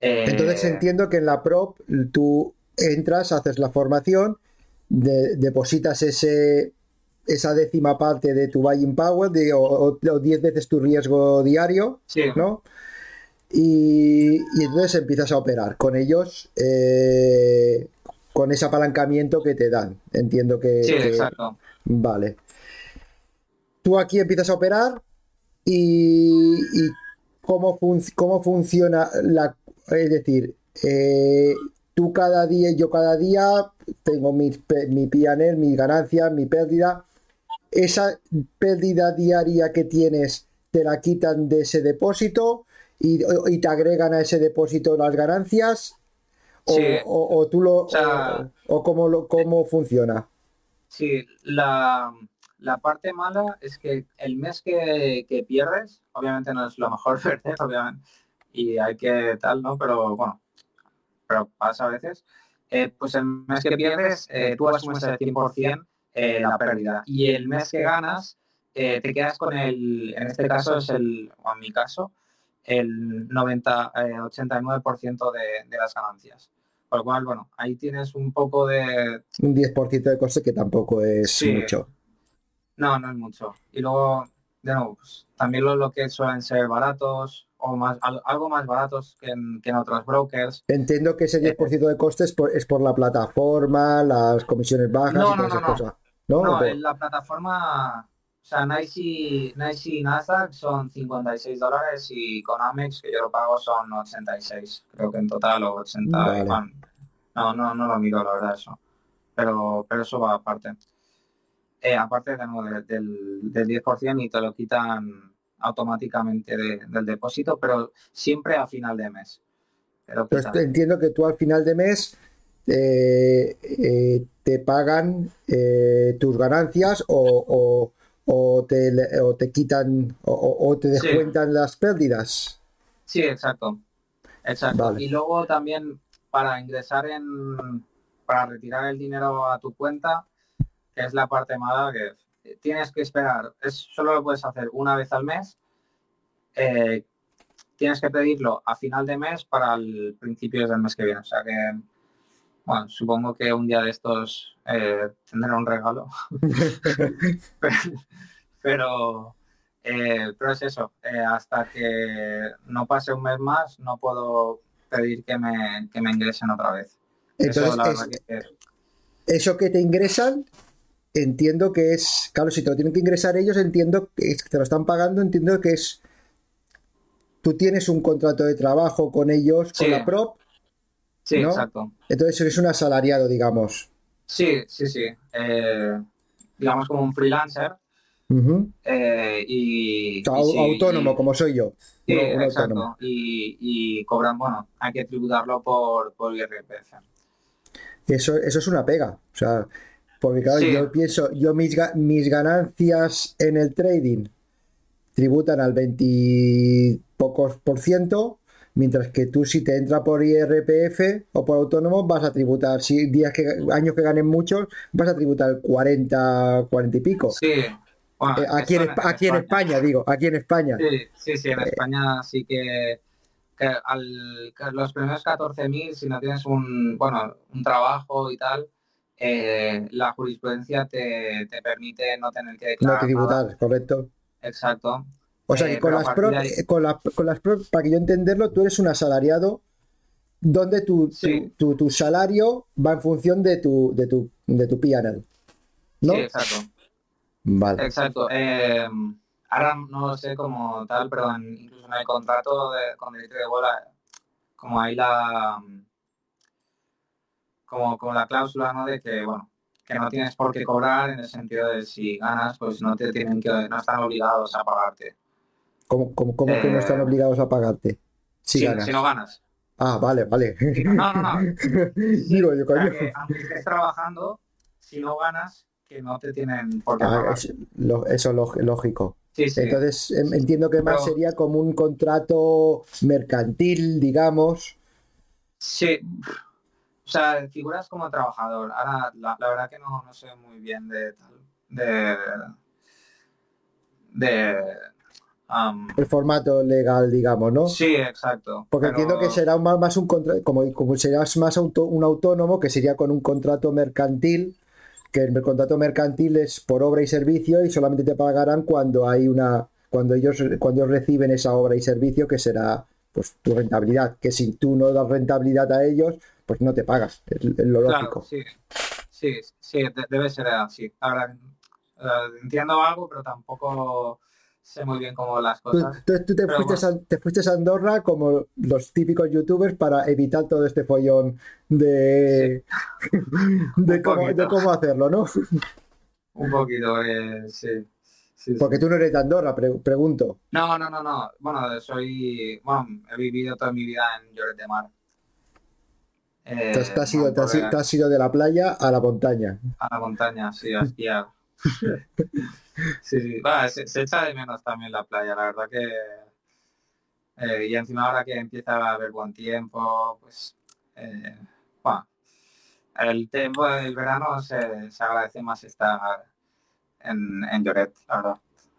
A: Entonces eh, entiendo que en la prop tú entras, haces la formación, depositas ese, esa décima parte de tu buying power de, o 10 veces tu riesgo diario, ¿no? Y, entonces empiezas a operar con ellos eh, con ese apalancamiento que te dan. Entiendo que.
B: Sí, exacto.
A: Vale. Tú aquí empiezas a operar y, cómo, cómo funciona la... Es decir, eh, tú cada día, yo cada día tengo mi, mi PNL, mi ganancia, mi pérdida. Esa pérdida diaria que tienes te la quitan de ese depósito y, te agregan a ese depósito las ganancias. O, tú lo. O, cómo, lo, cómo funciona.
B: Sí, la, parte mala es que el mes que, pierdes, obviamente no es lo mejor perder, obviamente, y hay que tal, ¿no? Pero bueno, pero pasa a veces. Eh, pues el mes que pierdes, eh, tú asumes el 100% eh, la pérdida. Y el mes que ganas, te quedas con el, en este caso es el, o en mi caso, el 90, 89% de, de las ganancias. Por lo cual, bueno, ahí tienes un poco de...
A: Un 10% de coste que tampoco es mucho.
B: No, no es mucho. Y luego, de nuevo, pues, también lo, que suelen ser baratos o más algo más baratos que en, otros brokers.
A: Entiendo que ese 10% eh, de costes es por, la plataforma, las comisiones bajas y todas esas cosas.
B: No, no la plataforma o sea, Nice y, y Nasdaq son 56 dólares y con Amex, que yo lo pago, son 86. Creo que en total o 80. No, no, no lo miro, la verdad, eso. Pero, pero eso va aparte. Eh, aparte de, del, del 10% y te lo quitan automáticamente del depósito, pero siempre a final de mes.
A: Pero entiendo que tú al final de mes eh, eh, te pagan tus ganancias o, o te, o te quitan o, te descuentan las pérdidas.
B: Sí, exacto. Exacto. Y luego también para ingresar en, para retirar el dinero a tu cuenta, que es la parte mala, que tienes que esperar, es, solo lo puedes hacer una vez al mes. Eh, tienes que pedirlo a final de mes para el principio del mes que viene. O sea que, bueno, supongo que un día de estos eh, tendré un regalo. pero, eh, pero es eso, eh, hasta que no pase un mes más no puedo pedir que me, que me ingresen otra vez.
A: Entonces, eso, que... te ingresan entiendo que es, claro, si te lo tienen que ingresar ellos, entiendo que te lo están pagando, entiendo que es, tú tienes un contrato de trabajo con ellos, con la prop.
B: Sí, exacto.
A: Entonces eres un asalariado, digamos.
B: Sí, sí, sí. Eh, digamos como un freelancer. Eh, y,
A: autónomo, como soy yo.
B: Sí, exacto. Y, cobran, bueno, hay que tributarlo por, por IRPF.
A: Eso, eso es una pega. O sea, porque claro, yo pienso, yo mis, mis ganancias en el trading tributan al 20 pocos por ciento, mientras que tú si te entra por IRPF o por autónomo vas a tributar, si días que años que ganen muchos, vas a tributar 40, 40 y pico.
B: Sí. Eh,
A: aquí, en, aquí en, España. digo, aquí en España.
B: Sí, sí, en eh, España sí que, al, los primeros 14.000, si no tienes un, bueno, un trabajo y tal, eh, la jurisprudencia te, permite no tener que
A: declarar. No tributar, correcto.
B: Exacto.
A: O sea que con, las pro, con, las para que yo entenderlo, tú eres un asalariado donde tu, tu, salario va en función de tu, de tu, de tu PNL. ¿no?
B: Sí, exacto.
A: Vale.
B: Exacto. Eh, ahora no sé como tal, pero incluso en el contrato de, con derecho de bola, como hay la como, como la cláusula ¿no? de que bueno que no tienes por qué cobrar en el sentido de si ganas pues no te tienen que no están obligados a pagarte
A: ¿Cómo, cómo, cómo que no están eh, obligados a pagarte?
B: Si, ganas. si no ganas.
A: Ah, vale, vale.
B: No, no, no. Digo, yo, aunque estés trabajando, si no ganas, que no te tienen por qué ah,
A: eso es lógico. Sí, sí. Entonces em, entiendo que más sería como un contrato mercantil, digamos.
B: Sí. O sea, figuras como trabajador. Ahora, la, la verdad que no, no sé muy bien de tal. De, de,
A: el formato legal, digamos, ¿no?
B: Sí, exacto.
A: Porque entiendo que será más, más un contrato, como, como serás más un autónomo, que sería con un contrato mercantil, que el contrato mercantil es por obra y servicio y solamente te pagarán cuando hay una, cuando ellos, cuando ellos reciben esa obra y servicio, que será pues tu rentabilidad, que si tú no das rentabilidad a ellos, pues no te pagas, es, lo lógico.
B: sí, sí, sí, debe ser así. Ahora, eh, entiendo algo, pero tampoco sé muy bien cómo las cosas.
A: Tú, tú te, fuiste a, Andorra como los típicos youtubers para evitar todo este follón de, de, cómo, hacerlo, ¿no?
B: Un poquito, eh, sí.
A: Porque tú no eres de Andorra, pregunto.
B: No, no, no, no. Bueno, soy. Bueno, he vivido toda mi vida en Lloret de Mar.
A: Entonces, te, has ido, te, has, ido de la playa a la montaña.
B: A la montaña, sí, a esquiar. sí, sí. se, echa de menos también la playa, la verdad que... Eh, y encima ahora que empieza a haber buen tiempo, pues... Eh, el tiempo del verano se, agradece más estar en, en Lloret, la verdad.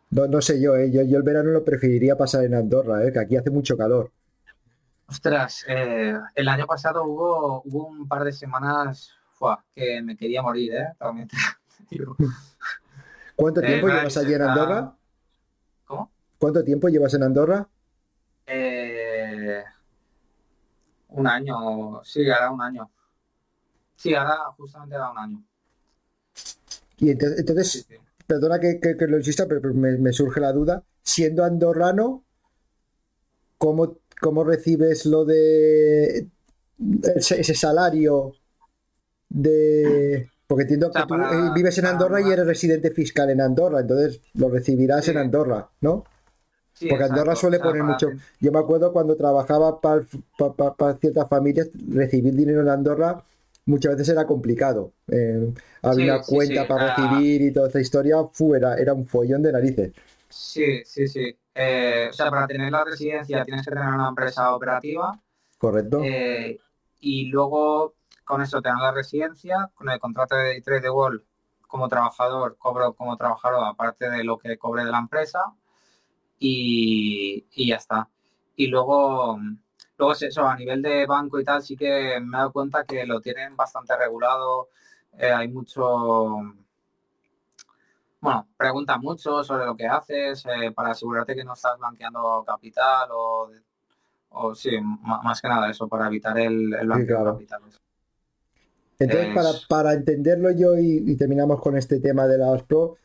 A: No, no sé yo, eh, yo, yo el verano lo preferiría pasar en Andorra, eh, que aquí hace mucho calor.
B: Ostras, eh, el año pasado hubo, hubo un par de semanas que me quería morir, ¿eh?
A: ¿Cuánto eh, tiempo llevas allí en Andorra?
B: ¿Cómo?
A: ¿Cuánto tiempo llevas en Andorra?
B: Eh, un año, sí, ahora un año. Sí, ahora justamente era un año.
A: Y entonces, perdona que, lo insista, pero me, surge la duda. Siendo andorrano, ¿cómo, cómo recibes lo de ese salario de porque entiendo que tú eh, vives en Andorra y eres residente fiscal en Andorra, entonces lo recibirás en Andorra, ¿no? Porque Andorra suele poner mucho. Yo me acuerdo cuando trabajaba para, ciertas familias, recibir dinero en Andorra muchas veces era complicado. Eh, había una cuenta para recibir y toda esta historia, fuera, era un follón de narices.
B: Sí, sí, sí. Eh, o sea, para tener la residencia tienes que tener una empresa operativa.
A: Correcto.
B: y luego con eso tengo la residencia, con el contrato de trade de wall como trabajador, cobro como trabajador aparte de lo que cobre de la empresa y, ya está. Y luego, luego es eso, a nivel de banco y tal, sí que me he dado cuenta que lo tienen bastante regulado, eh, hay mucho, bueno, preguntan mucho sobre lo que haces eh, para asegurarte que no estás blanqueando capital o, o sí, más que nada eso, para evitar el, el blanqueo de capital.
A: Entonces, para, para, entenderlo yo y, terminamos con este tema de las Pro,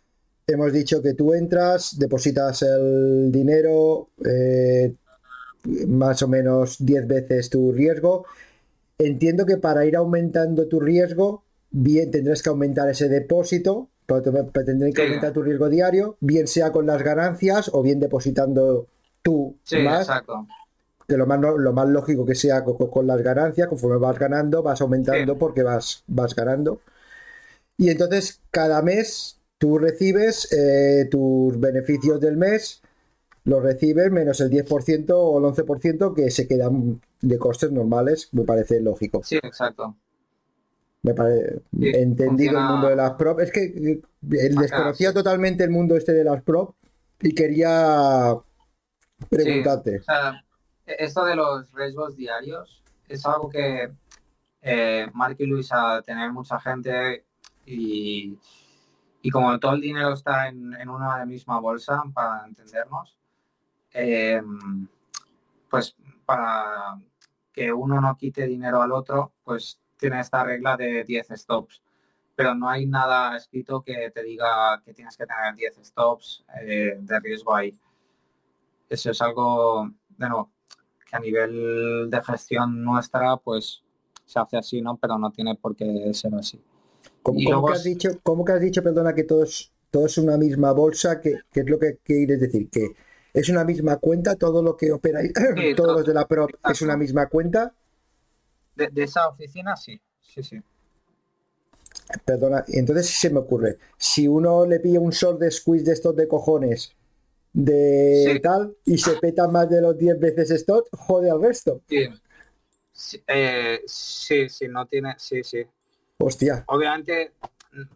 A: hemos dicho que tú entras, depositas el dinero, eh, más o menos 10 veces tu riesgo. Entiendo que para ir aumentando tu riesgo, bien tendrás que aumentar ese depósito, tendrás que aumentar tu riesgo diario, bien sea con las ganancias o bien depositando tú más. Exacto que lo más, lo más lógico que sea con, las ganancias, conforme vas ganando, vas aumentando porque vas, vas ganando. Y entonces cada mes tú recibes eh, tus beneficios del mes, los recibes menos el 10% o el 11% que se quedan de costes normales, me parece lógico.
B: Sí, exacto.
A: Me parece entendido el mundo de las prop. Es que eh, desconocía totalmente el mundo este de las prop y quería preguntarte.
B: Esto de los riesgos diarios es algo que eh, Mark y Luis a tener mucha gente y, como todo el dinero está en, una misma bolsa, para entendernos, em, pues para que uno no quite dinero al otro, pues tiene esta regla de 10 stops. Pero no hay nada escrito que te diga que tienes que tener 10 stops eh, de riesgo ahí. Eso es algo, de nuevo, a nivel de gestión nuestra, pues se hace así, ¿no? Pero no tiene por qué ser así.
A: ¿Cómo, que, has dicho, ¿cómo que has dicho, perdona, que todo es, todo es una misma bolsa? ¿Qué, es lo que quieres decir? ¿Que es una misma cuenta todo lo que opera ahí? todos los de la PRO es una misma cuenta?
B: De, esa oficina, sí, sí, sí.
A: Perdona, entonces se me ocurre, si uno le pilla un short de squeeze de estos de cojones de tal y se peta más de los 10 veces stop, jode al resto.
B: Sí. Eh, sí, sí, no tiene, sí, sí.
A: Hostia.
B: Obviamente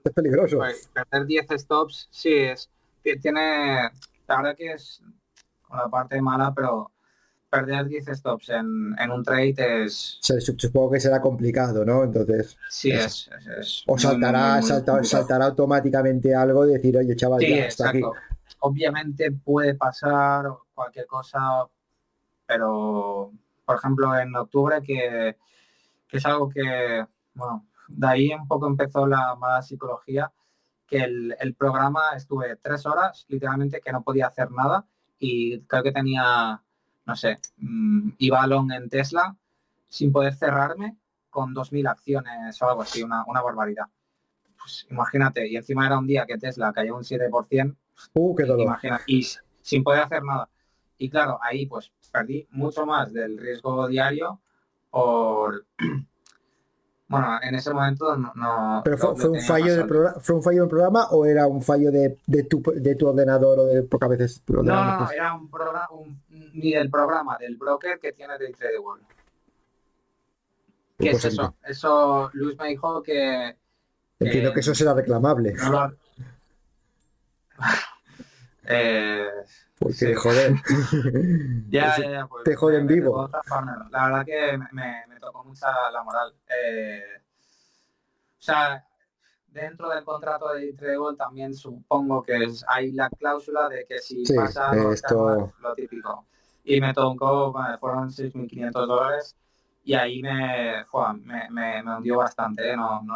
A: es peligroso.
B: Pues, perder 10 stops, sí, es, tiene, la verdad que es una parte mala, pero perder 10 stops en, un trade es...
A: Supongo que será complicado, ¿no? Entonces...
B: Sí, es...
A: o saltará, saltará automáticamente algo y decir, oye, chaval, ya está aquí.
B: Obviamente puede pasar cualquier cosa, pero por ejemplo en octubre que, es algo que, bueno, de ahí un poco empezó la mala psicología, que el, programa estuve tres horas literalmente que no podía hacer nada y creo que tenía, no sé, mm, iba long en Tesla sin poder cerrarme con 2.000 acciones o algo así, una, una barbaridad. Pues imagínate, y encima era un día que Tesla cayó un 7%,
A: Uh, qué dolor.
B: Imagina, y sin poder hacer nada. Y claro, ahí pues perdí mucho más del riesgo diario por... Bueno, en ese momento no...
A: ¿Pero fue, un fallo del programa, fue un fallo del programa o era un fallo de, de, tu, de tu ordenador o de pocas veces?
B: No, no, era un programa, ni del programa, del broker que tiene de World. ¿Qué es eso? Eso, Luis me dijo que...
A: Entiendo que, eso será reclamable.
B: Eh,
A: Porque, joder.
B: ya, ya, ya,
A: pues, te joden vivo.
B: La verdad que me, tocó mucha la moral. Eh, o sea, dentro del contrato de Treble también supongo que es, hay la cláusula de que si pasa esto... lo típico. Y me tocó, fueron 6.500 dólares y ahí me, me, me, hundió bastante, ¿eh? no, no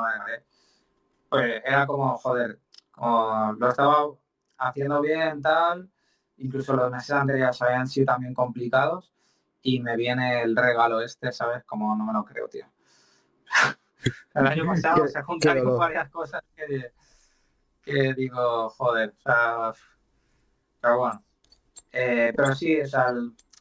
B: Pues era como, joder, como lo estaba haciendo bien, tal. Incluso los meses anteriores habían sido también complicados. Y me viene el regalo este, ¿sabes? Como no me lo creo, tío. el año pasado se juntaron varias cosas que, que, digo, joder, o sea, pero bueno. Eh, pero sí, o sea,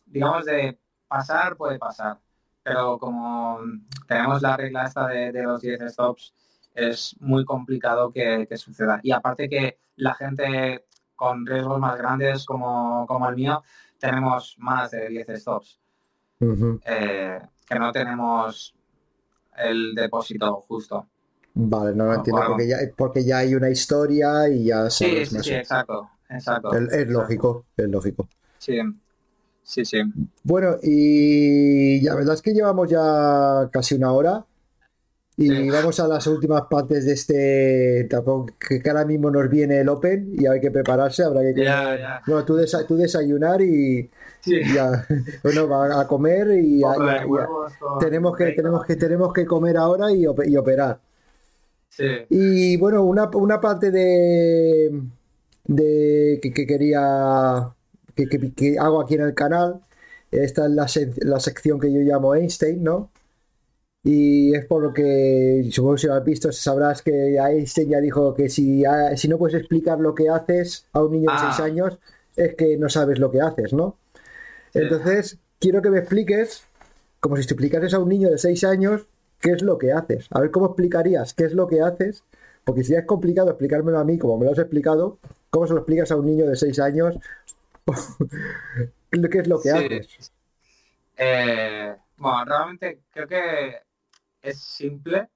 B: digamos de pasar puede pasar. Pero como tenemos la regla esta de, de los 10 stops, es muy complicado que, que, suceda. Y aparte que la gente con riesgos más grandes como, el mío, tenemos más de 10 stops. Eh, que no tenemos el depósito justo.
A: Vale, no lo entiendo porque ya, porque ya hay una historia y ya
B: sabes sí, sí, sí, exacto, exacto.
A: Es, lógico, es lógico.
B: Sí, sí, sí.
A: Bueno, y la verdad es que llevamos ya casi una hora. Y vamos a las últimas partes de este tampoco que ahora mismo nos viene el Open y hay que prepararse, habrá que bueno, tú, desayunar y, ya, bueno, va a comer y tenemos que tenemos que tenemos que comer ahora y, operar. Y bueno, una, parte de, de que, quería que, hago aquí en el canal. Esta es la, la, sección que yo llamo Einstein, ¿no? Y es por lo que, supongo que si lo has visto, sabrás que Einstein ya dijo que si, si no puedes explicar lo que haces a un niño de 6 ah. años, es que no sabes lo que haces, ¿no? Entonces, quiero que me expliques, como si te explicases a un niño de 6 años, qué es lo que haces. A ver cómo explicarías qué es lo que haces, porque si ya es complicado explicármelo a mí, como me lo has explicado, ¿cómo se lo explicas a un niño de 6 años? ¿Qué es lo que haces?
B: Eh, bueno, realmente creo que es simple,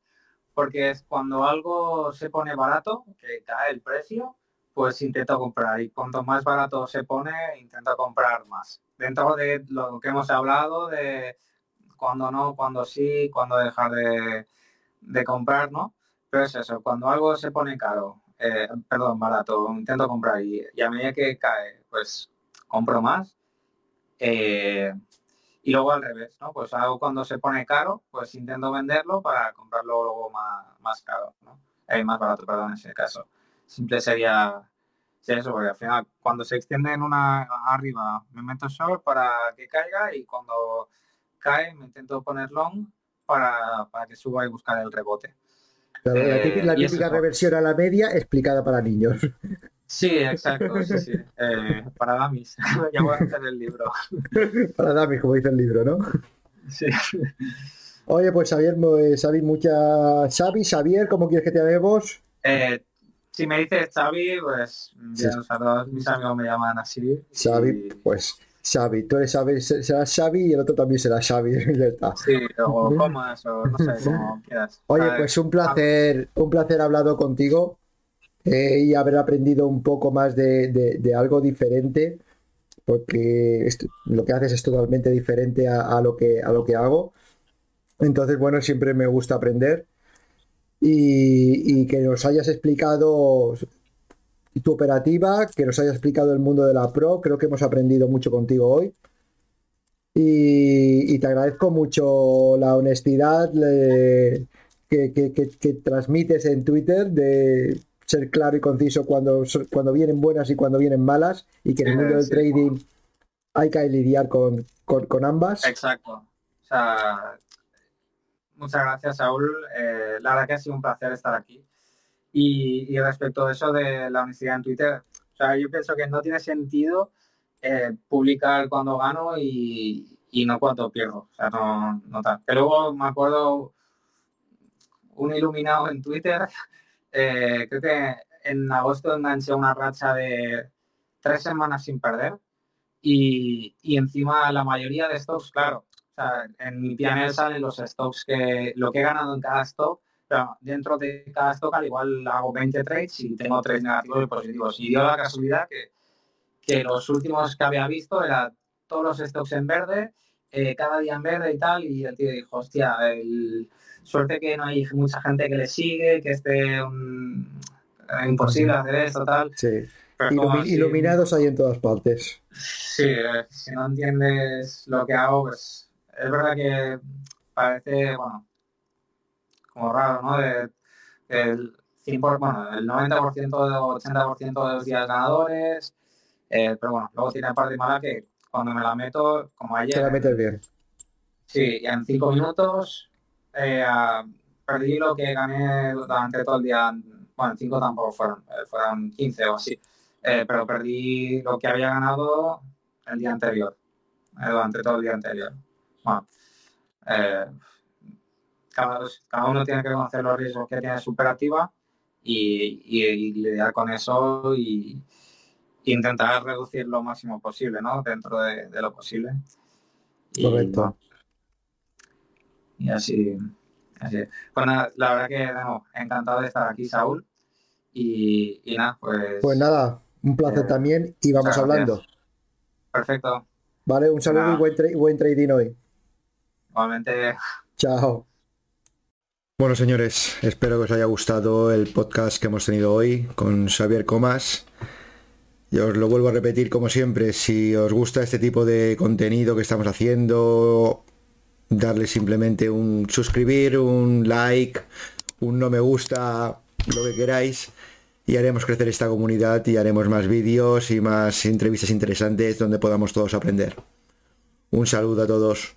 B: porque es cuando algo se pone barato, que cae el precio, pues intento comprar. Y cuanto más barato se pone, intento comprar más. Dentro de lo que hemos hablado, de cuando no, cuando sí, cuando dejar de, comprar, ¿no? Pero es eso, cuando algo se pone caro, eh, perdón, barato, intento comprar y, a medida que cae, pues compro más. Eh, y luego al revés, ¿no? Pues algo cuando se pone caro, pues intento venderlo para comprarlo luego más, más caro, ¿no? Eh, más barato, perdón, en ese caso. Simple sería, eso, porque al final cuando se extiende en una arriba me meto short para que caiga y cuando cae me intento poner long para, que suba y buscar el rebote.
A: la eh, típica, reversión a la media explicada para niños.
B: Sí, exacto, sí, sí. Eh, para Damis. ya voy a hacer el libro.
A: para Damis, como dice el libro, ¿no?
B: Sí.
A: Oye, pues Xavier, Xavi, mucha... Xavi, Xavier, ¿cómo quieres que te llamemos?
B: Eh, si me dices Xavi, pues todos mis amigos me llaman así.
A: Xavi, pues Xavi, tú eres Xavi, será Xavi y el otro también será Xavi,
B: ya está. Sí, o comas, o no sé, como quieras.
A: Oye, pues un placer, un placer hablado contigo eh, y haber aprendido un poco más de, algo diferente, porque lo que haces es totalmente diferente a, lo que, a lo que hago. Entonces, bueno, siempre me gusta aprender y, que nos hayas explicado tu operativa, que nos hayas explicado el mundo de la Pro. Creo que hemos aprendido mucho contigo hoy. Y, te agradezco mucho la honestidad que, que, transmites en Twitter de ser claro y conciso cuando, cuando vienen buenas y cuando vienen malas y que en el mundo del trading hay que lidiar con, ambas.
B: Exacto. muchas gracias, Saúl. Eh, la verdad que ha sido un placer estar aquí. Y, respecto a eso de la honestidad en Twitter, o sea, yo pienso que no tiene sentido eh, publicar cuando gano y, no cuando pierdo. O sea, no, no tal. Pero luego me acuerdo un iluminado en Twitter eh, creo que en agosto enganché una racha de tres semanas sin perder y, encima la mayoría de stocks, claro, en mi PNL salen los stocks que lo que he ganado en cada stock, pero dentro de cada stock al igual hago 20 trades y tengo tres negativos y positivos. Y dio la casualidad que, que los últimos que había visto eran todos los stocks en verde, eh, cada día en verde y tal, y el tío dijo, hostia, el Suerte que no hay mucha gente que le sigue, que esté imposible hacer esto, tal.
A: Sí. iluminados hay en todas partes.
B: Sí, eh, si no entiendes lo que hago, pues es verdad que parece, bueno, como raro, ¿no? De, el, 100 bueno, el 90% o 80% de los días ganadores, eh, pero bueno, luego tiene parte mala que cuando me la meto, como ayer...
A: Te la metes bien.
B: Sí, en 5 minutos eh, perdí lo que gané durante todo el día. Bueno, 5 tampoco fueron, eh, fueron 15 o así. Eh, pero perdí lo que había ganado el día anterior, durante todo el día anterior. Bueno, cada, cada, uno tiene que conocer los riesgos que tiene su operativa y, lidiar con eso y, intentar reducir lo máximo posible, ¿no? Dentro de, lo posible.
A: Correcto
B: y así, así. Pues nada, la verdad que encantado de estar aquí, Saúl. Y, nada, pues.
A: Pues nada, un placer eh, también y vamos hablando.
B: Perfecto.
A: Vale, un saludo y buen, buen trading hoy.
B: Igualmente.
A: Chao. Bueno, señores, espero que os haya gustado el podcast que hemos tenido hoy con Xavier Comas. Y os lo vuelvo a repetir como siempre, si os gusta este tipo de contenido que estamos haciendo, darle simplemente un suscribir, un like, un no me gusta, lo que queráis y haremos crecer esta comunidad y haremos más vídeos y más entrevistas interesantes donde podamos todos aprender. Un saludo a todos.